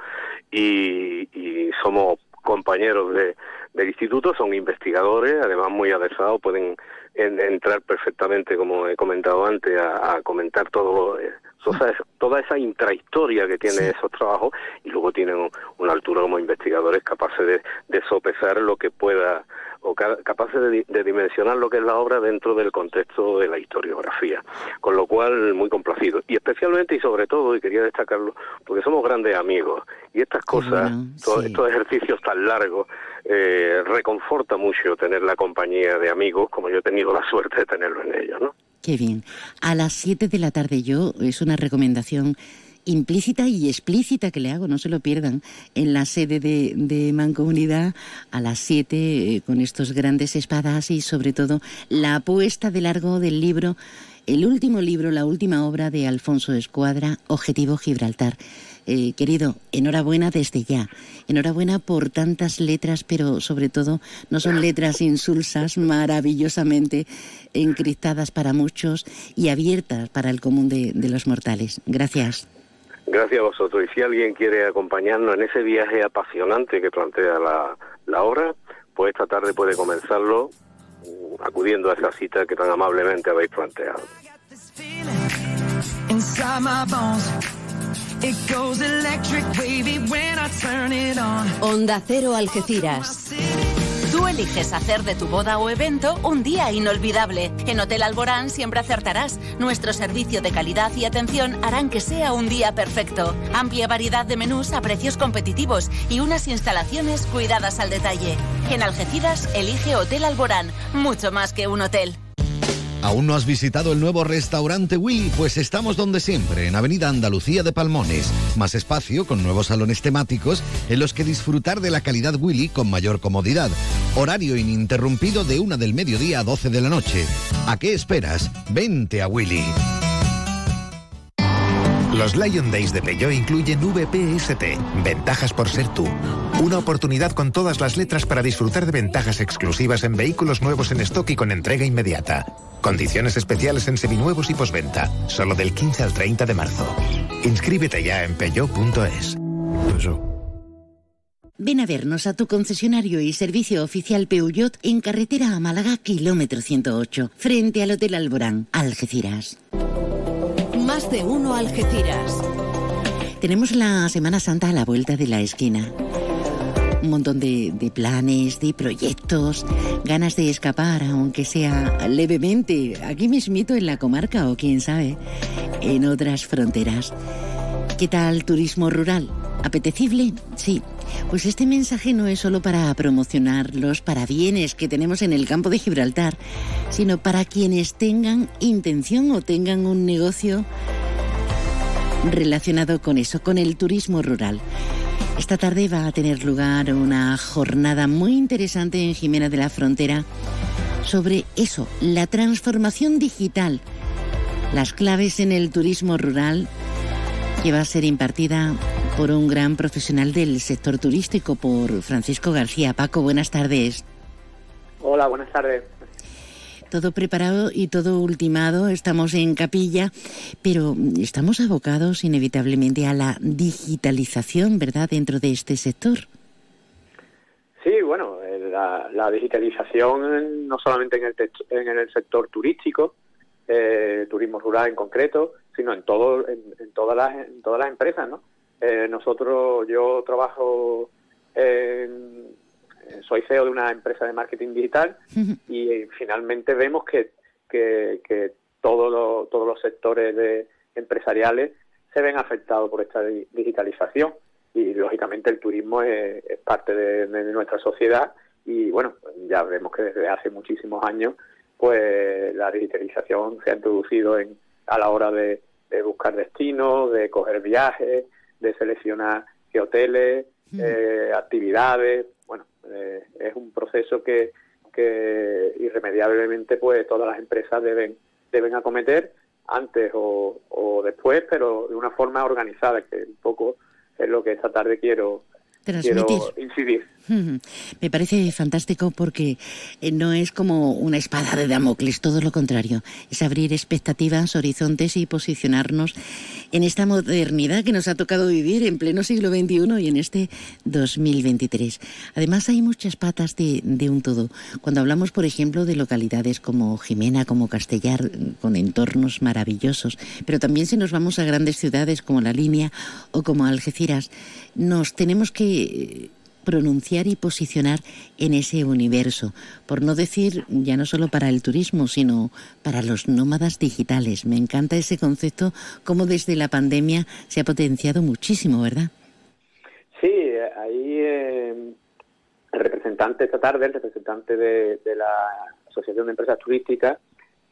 y, y somos compañeros de, del instituto, son investigadores, además muy adesados, pueden en, entrar perfectamente, como he comentado antes, a, a comentar todo lo, toda esa, toda esa intrahistoria que tiene sí. esos trabajos y luego tienen una altura como investigadores capaces de, de sopesar lo que pueda o ca capaces de, de, dimensionar lo que es la obra dentro del contexto de la historiografía. Con lo cual, muy complacido. Y especialmente y sobre todo, y quería destacarlo, porque somos grandes amigos y estas cosas, bueno, estos ejercicios tan largos, eh, reconforta mucho tener la compañía de amigos como yo he tenido la suerte de tenerlo en ellos, ¿no? Qué bien. A las 7 de la tarde yo, es una recomendación implícita y explícita que le hago, no se lo pierdan, en la sede de, Mancomunidad a las 7 eh, con estos grandes espadas y sobre todo la apuesta de largo del libro, el último libro, la última obra de Alfonso Escuadra, Objetivo Gibraltar. Eh, querido, enhorabuena desde ya. Enhorabuena por tantas letras, pero sobre todo no son letras insulsas, maravillosamente encriptadas para muchos y abiertas para el común de, de los mortales. Gracias. Gracias a vosotros. Y si alguien quiere acompañarnos en ese viaje apasionante que plantea la, la obra, pues esta tarde puede comenzarlo uh, acudiendo a esa cita que tan amablemente habéis planteado. Onda Cero Algeciras. Tú eliges hacer de tu boda o evento un día inolvidable. En Hotel Alborán siempre acertarás. Nuestro servicio de calidad y atención harán que sea un día perfecto. Amplia variedad de menús a precios competitivos y unas instalaciones cuidadas al detalle. En Algeciras elige Hotel Alborán, mucho más que un hotel. ¿Aún no has visitado el nuevo restaurante Willy? Pues estamos donde siempre, en Avenida Andalucía de Palmones. Más espacio, con nuevos salones temáticos, en los que disfrutar de la calidad Willy con mayor comodidad. Horario ininterrumpido de una del mediodía a 12 de la noche. ¿A qué esperas? Vente a Willy. Los Lion Days de Peugeot incluyen VPST, ventajas por ser tú. Una oportunidad con todas las letras para disfrutar de ventajas exclusivas en vehículos nuevos en stock y con entrega inmediata. Condiciones especiales en seminuevos y posventa, solo del 15 al 30 de marzo. Inscríbete ya en peugeot.es. Ven a vernos a tu concesionario y servicio oficial Peugeot en carretera a Málaga, kilómetro 108, frente al Hotel Alborán, Algeciras. Más de uno Algeciras. Tenemos la Semana Santa a la vuelta de la esquina. Un montón de, de, planes, de proyectos, ganas de escapar, aunque sea levemente, aquí mismito en la comarca o quién sabe, en otras fronteras. ¿Qué tal turismo rural? ¿Apetecible? Sí. Pues este mensaje no es solo para promocionar los parabienes que tenemos en el campo de Gibraltar, sino para quienes tengan intención o tengan un negocio relacionado con eso, con el turismo rural. Esta tarde va a tener lugar una jornada muy interesante en Jimena de la Frontera sobre eso, la transformación digital, las claves en el turismo rural, que va a ser impartida por un gran profesional del sector turístico, por Francisco García. Paco, buenas tardes. Hola, buenas tardes. Todo preparado y todo ultimado, estamos en capilla, pero estamos abocados inevitablemente a la digitalización, ¿verdad?, dentro de este sector. Sí, bueno, eh, la, digitalización no solamente en el, en el sector turístico, eh, turismo rural en concreto, sino en todo, en, todas las, en todas las empresas, ¿no? Eh, nosotros, yo trabajo, soy CEO de una empresa de marketing digital [LAUGHS] y finalmente vemos que, que, todos los sectores de, empresariales se ven afectados por esta digitalización y lógicamente el turismo es, parte de, nuestra sociedad y bueno, ya vemos que desde hace muchísimos años pues la digitalización se ha introducido en, a la hora de, de buscar destinos, de coger viajes, de seleccionar qué hoteles, mm. eh, actividades. Bueno, eh, es un proceso que, que irremediablemente pues todas las empresas deben, deben acometer antes o, o después, pero de una forma organizada, que un poco es lo que esta tarde quiero quiero incidir. Me parece fantástico porque eh, no es como una espada de Damocles, todo lo contrario. Es abrir expectativas, horizontes y posicionarnos en esta modernidad que nos ha tocado vivir en pleno siglo XXI y en este 2023. Además, hay muchas patas de, de un todo. Cuando hablamos, por ejemplo, de localidades como Jimena, como Castellar, con entornos maravillosos, pero también si nos vamos a grandes ciudades como La Línea o como Algeciras, nos tenemos que pronunciar y posicionar en ese universo, por no decir ya no solo para el turismo, sino para los nómadas digitales. Me encanta ese concepto, como desde la pandemia se ha potenciado muchísimo, ¿verdad? Sí, ahí eh, el representante esta tarde, el representante de, la Asociación de Empresas Turísticas,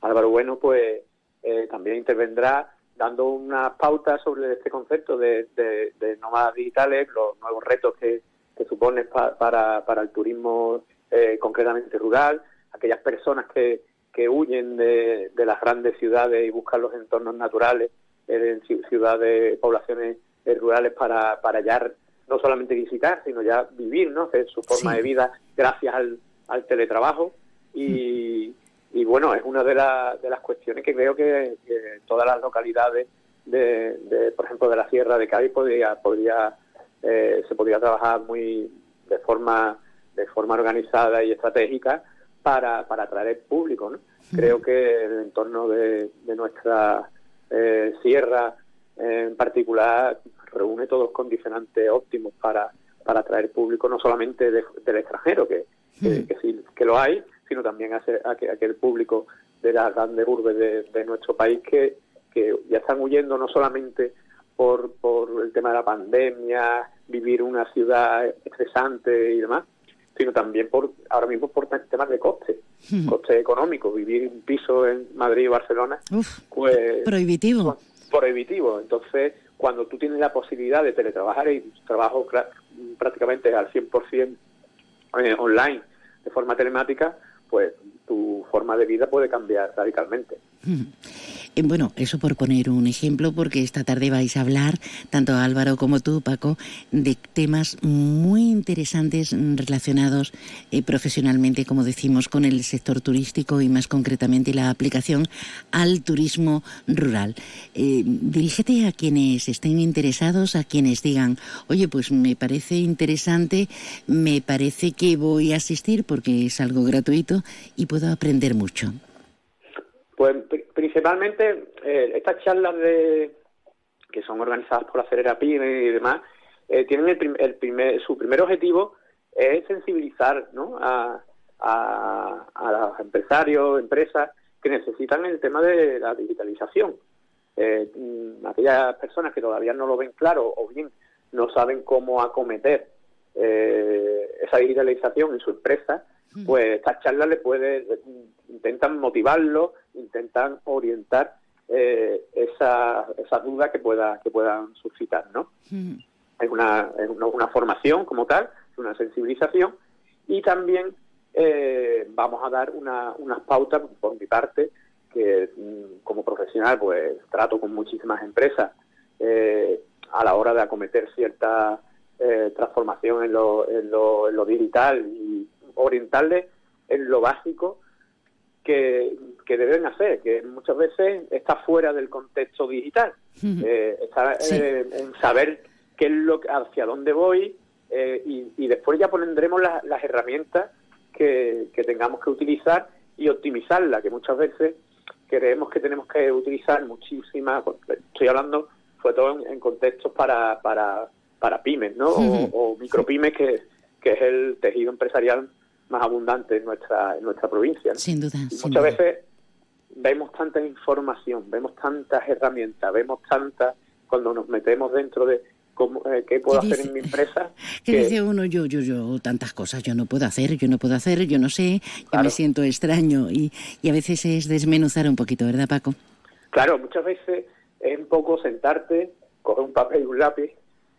Álvaro Bueno, pues eh, también intervendrá dando unas pautas sobre este concepto de, de nómadas digitales, los nuevos retos que, que supone para, para el turismo eh, concretamente rural, aquellas personas que, que huyen de, de, las grandes ciudades y buscan los entornos naturales en ciudades, poblaciones eh, rurales para, para ya no solamente visitar, sino ya vivir, ¿no? Su forma de vida gracias al, al teletrabajo y, y, bueno, es una de, de las cuestiones que creo que, todas las localidades de, de, por ejemplo, de la Sierra de Cádiz podría, podría eh, se podría trabajar muy de forma de forma organizada y estratégica para, para atraer público. ¿no? Creo que el entorno de, nuestra eh, sierra en particular reúne todos los condicionantes óptimos para, para atraer público, no solamente del extranjero, que, que, sí que lo hay, sino también a, aquel público de las grandes urbes de, de nuestro país que, que ya están huyendo no solamente por, por el tema de la pandemia, vivir una ciudad estresante y demás, sino también por ahora mismo por temas de coste, hmm. coste económico, vivir un piso en Madrid o Barcelona, pues prohibitivo. Prohibitivo. Entonces, cuando tú tienes la posibilidad de teletrabajar y trabajo prácticamente al 100% eh, online, de forma telemática, pues tu forma de vida puede cambiar radicalmente. Hmm. Eh, bueno, eso por poner un ejemplo, porque esta tarde vais a hablar, tanto Álvaro como tú, Paco, de temas muy interesantes relacionados eh, profesionalmente, como decimos, con el sector turístico y más concretamente la aplicación al turismo rural. Eh, dirígete a quienes estén interesados, a quienes digan, oye, pues me parece interesante, me parece que voy a asistir porque es algo gratuito y puedo aprender mucho. Pues principalmente eh, estas charlas de que son organizadas por la Cerera PYME y demás, eh, tienen el, el primer, su primer objetivo es sensibilizar ¿no? a, a, a los empresarios, empresas que necesitan el tema de la digitalización. Eh, mm, aquellas personas que todavía no lo ven claro o bien no saben cómo acometer eh, esa digitalización en su empresa, pues estas charlas le puede intentan motivarlo, intentan orientar eh, esa, esa duda que pueda que puedan suscitar, ¿no? Es una, es una, una formación como tal, una sensibilización y también eh, vamos a dar una, unas pautas por mi parte que mm, como profesional pues trato con muchísimas empresas eh, a la hora de acometer cierta eh, transformación en lo, en, lo, en lo digital y orientarles en lo básico que, que, deben hacer, que muchas veces está fuera del contexto digital. Eh, está eh, en saber qué es lo hacia dónde voy eh, y, y, después ya pondremos las, las herramientas que, que, tengamos que utilizar y optimizarla, que muchas veces creemos que tenemos que utilizar muchísimas, estoy hablando sobre todo en, en contextos para, para, para pymes, ¿no? O, o micropymes, que, que es el tejido empresarial más abundante en nuestra, en nuestra provincia. ¿no? Sin duda. Y sin muchas duda. veces vemos tanta información, vemos tantas herramientas, vemos tantas cuando nos metemos dentro de cómo, eh, qué puedo ¿Qué hacer dice? en mi empresa. [LAUGHS] ¿Qué que- dice uno? Yo, yo, yo, tantas cosas yo no puedo hacer, yo no puedo hacer, yo no sé, yo me siento extraño y, y a veces es desmenuzar un poquito, ¿verdad, Paco? Claro, muchas veces es un poco sentarte, coger un papel y un lápiz,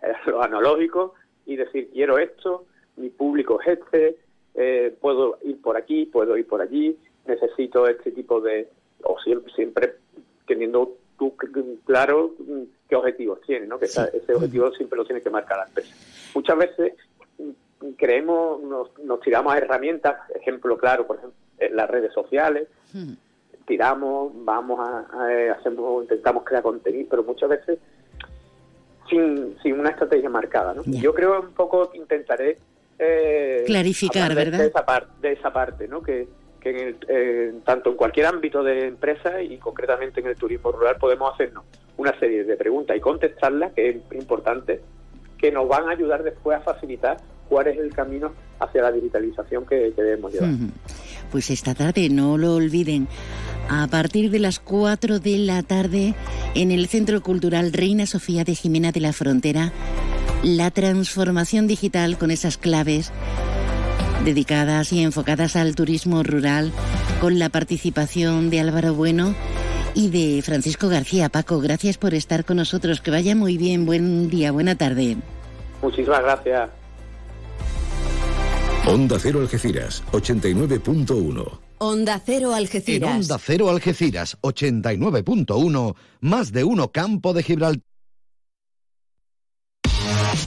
eh, [LAUGHS] lo analógico, y decir, quiero esto, mi público es este, eh, puedo ir por aquí, puedo ir por allí, necesito este tipo de... o siempre, siempre teniendo tú claro mm, qué objetivos tienes, ¿no? Que ese objetivo siempre lo tiene que marcar la empresa. Muchas veces mm, creemos, nos, nos tiramos a herramientas, ejemplo claro, por ejemplo, en las redes sociales, tiramos, vamos a, a- eh, hacemos, intentamos crear contenido, pero muchas veces sin, sin una estrategia marcada, ¿no? Yo creo un poco que intentaré eh, Clarificar, ¿verdad? De esa, par- de esa parte, ¿no? Que, que en el- eh, tanto en cualquier ámbito de empresa y concretamente en el turismo rural podemos hacernos una serie de preguntas y contestarlas, que es importante, que nos van a ayudar después a facilitar cuál es el camino hacia la digitalización que, que debemos llevar. Pues esta tarde, no lo olviden, a partir de las 4 de la tarde en el Centro Cultural Reina Sofía de Jimena de la Frontera, la transformación digital con esas claves dedicadas y enfocadas al turismo rural con la participación de Álvaro Bueno y de Francisco García. Paco, gracias por estar con nosotros. Que vaya muy bien. Buen día, buena tarde. Muchísimas gracias. Onda Cero Algeciras, 89.1. Onda Cero En Algeciras. Onda Cero Algeciras 89.1, más de uno Campo de Gibraltar.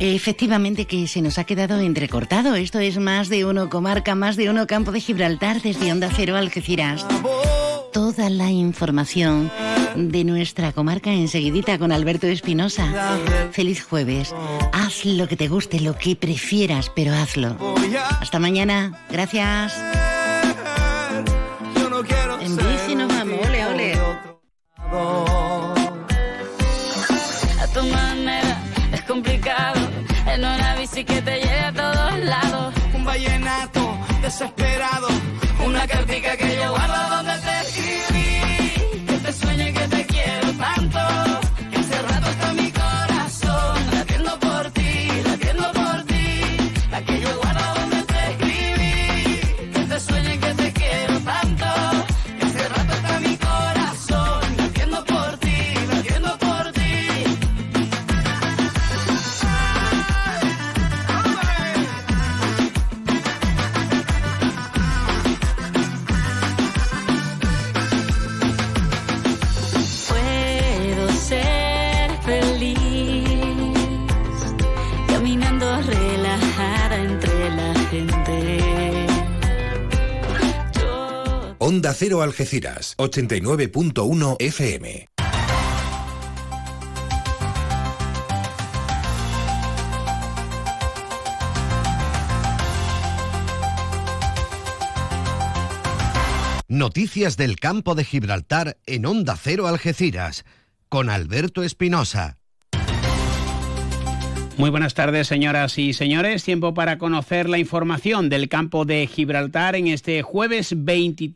Efectivamente que se nos ha quedado entrecortado. Esto es más de uno comarca, más de uno campo de Gibraltar desde Onda Cero Algeciras. Toda la información de nuestra comarca enseguidita con Alberto Espinosa. Feliz jueves. Haz lo que te guste, lo que prefieras, pero hazlo. Hasta mañana. Gracias. En bici nos vamos. Ole, ole. Bici que te lleve a todos lados. Un vallenato desesperado. Onda Cero Algeciras, 89.1 FM. Noticias del campo de Gibraltar en Onda Cero Algeciras, con Alberto Espinosa. Muy buenas tardes, señoras y señores. Tiempo para conocer la información del campo de Gibraltar en este jueves 23.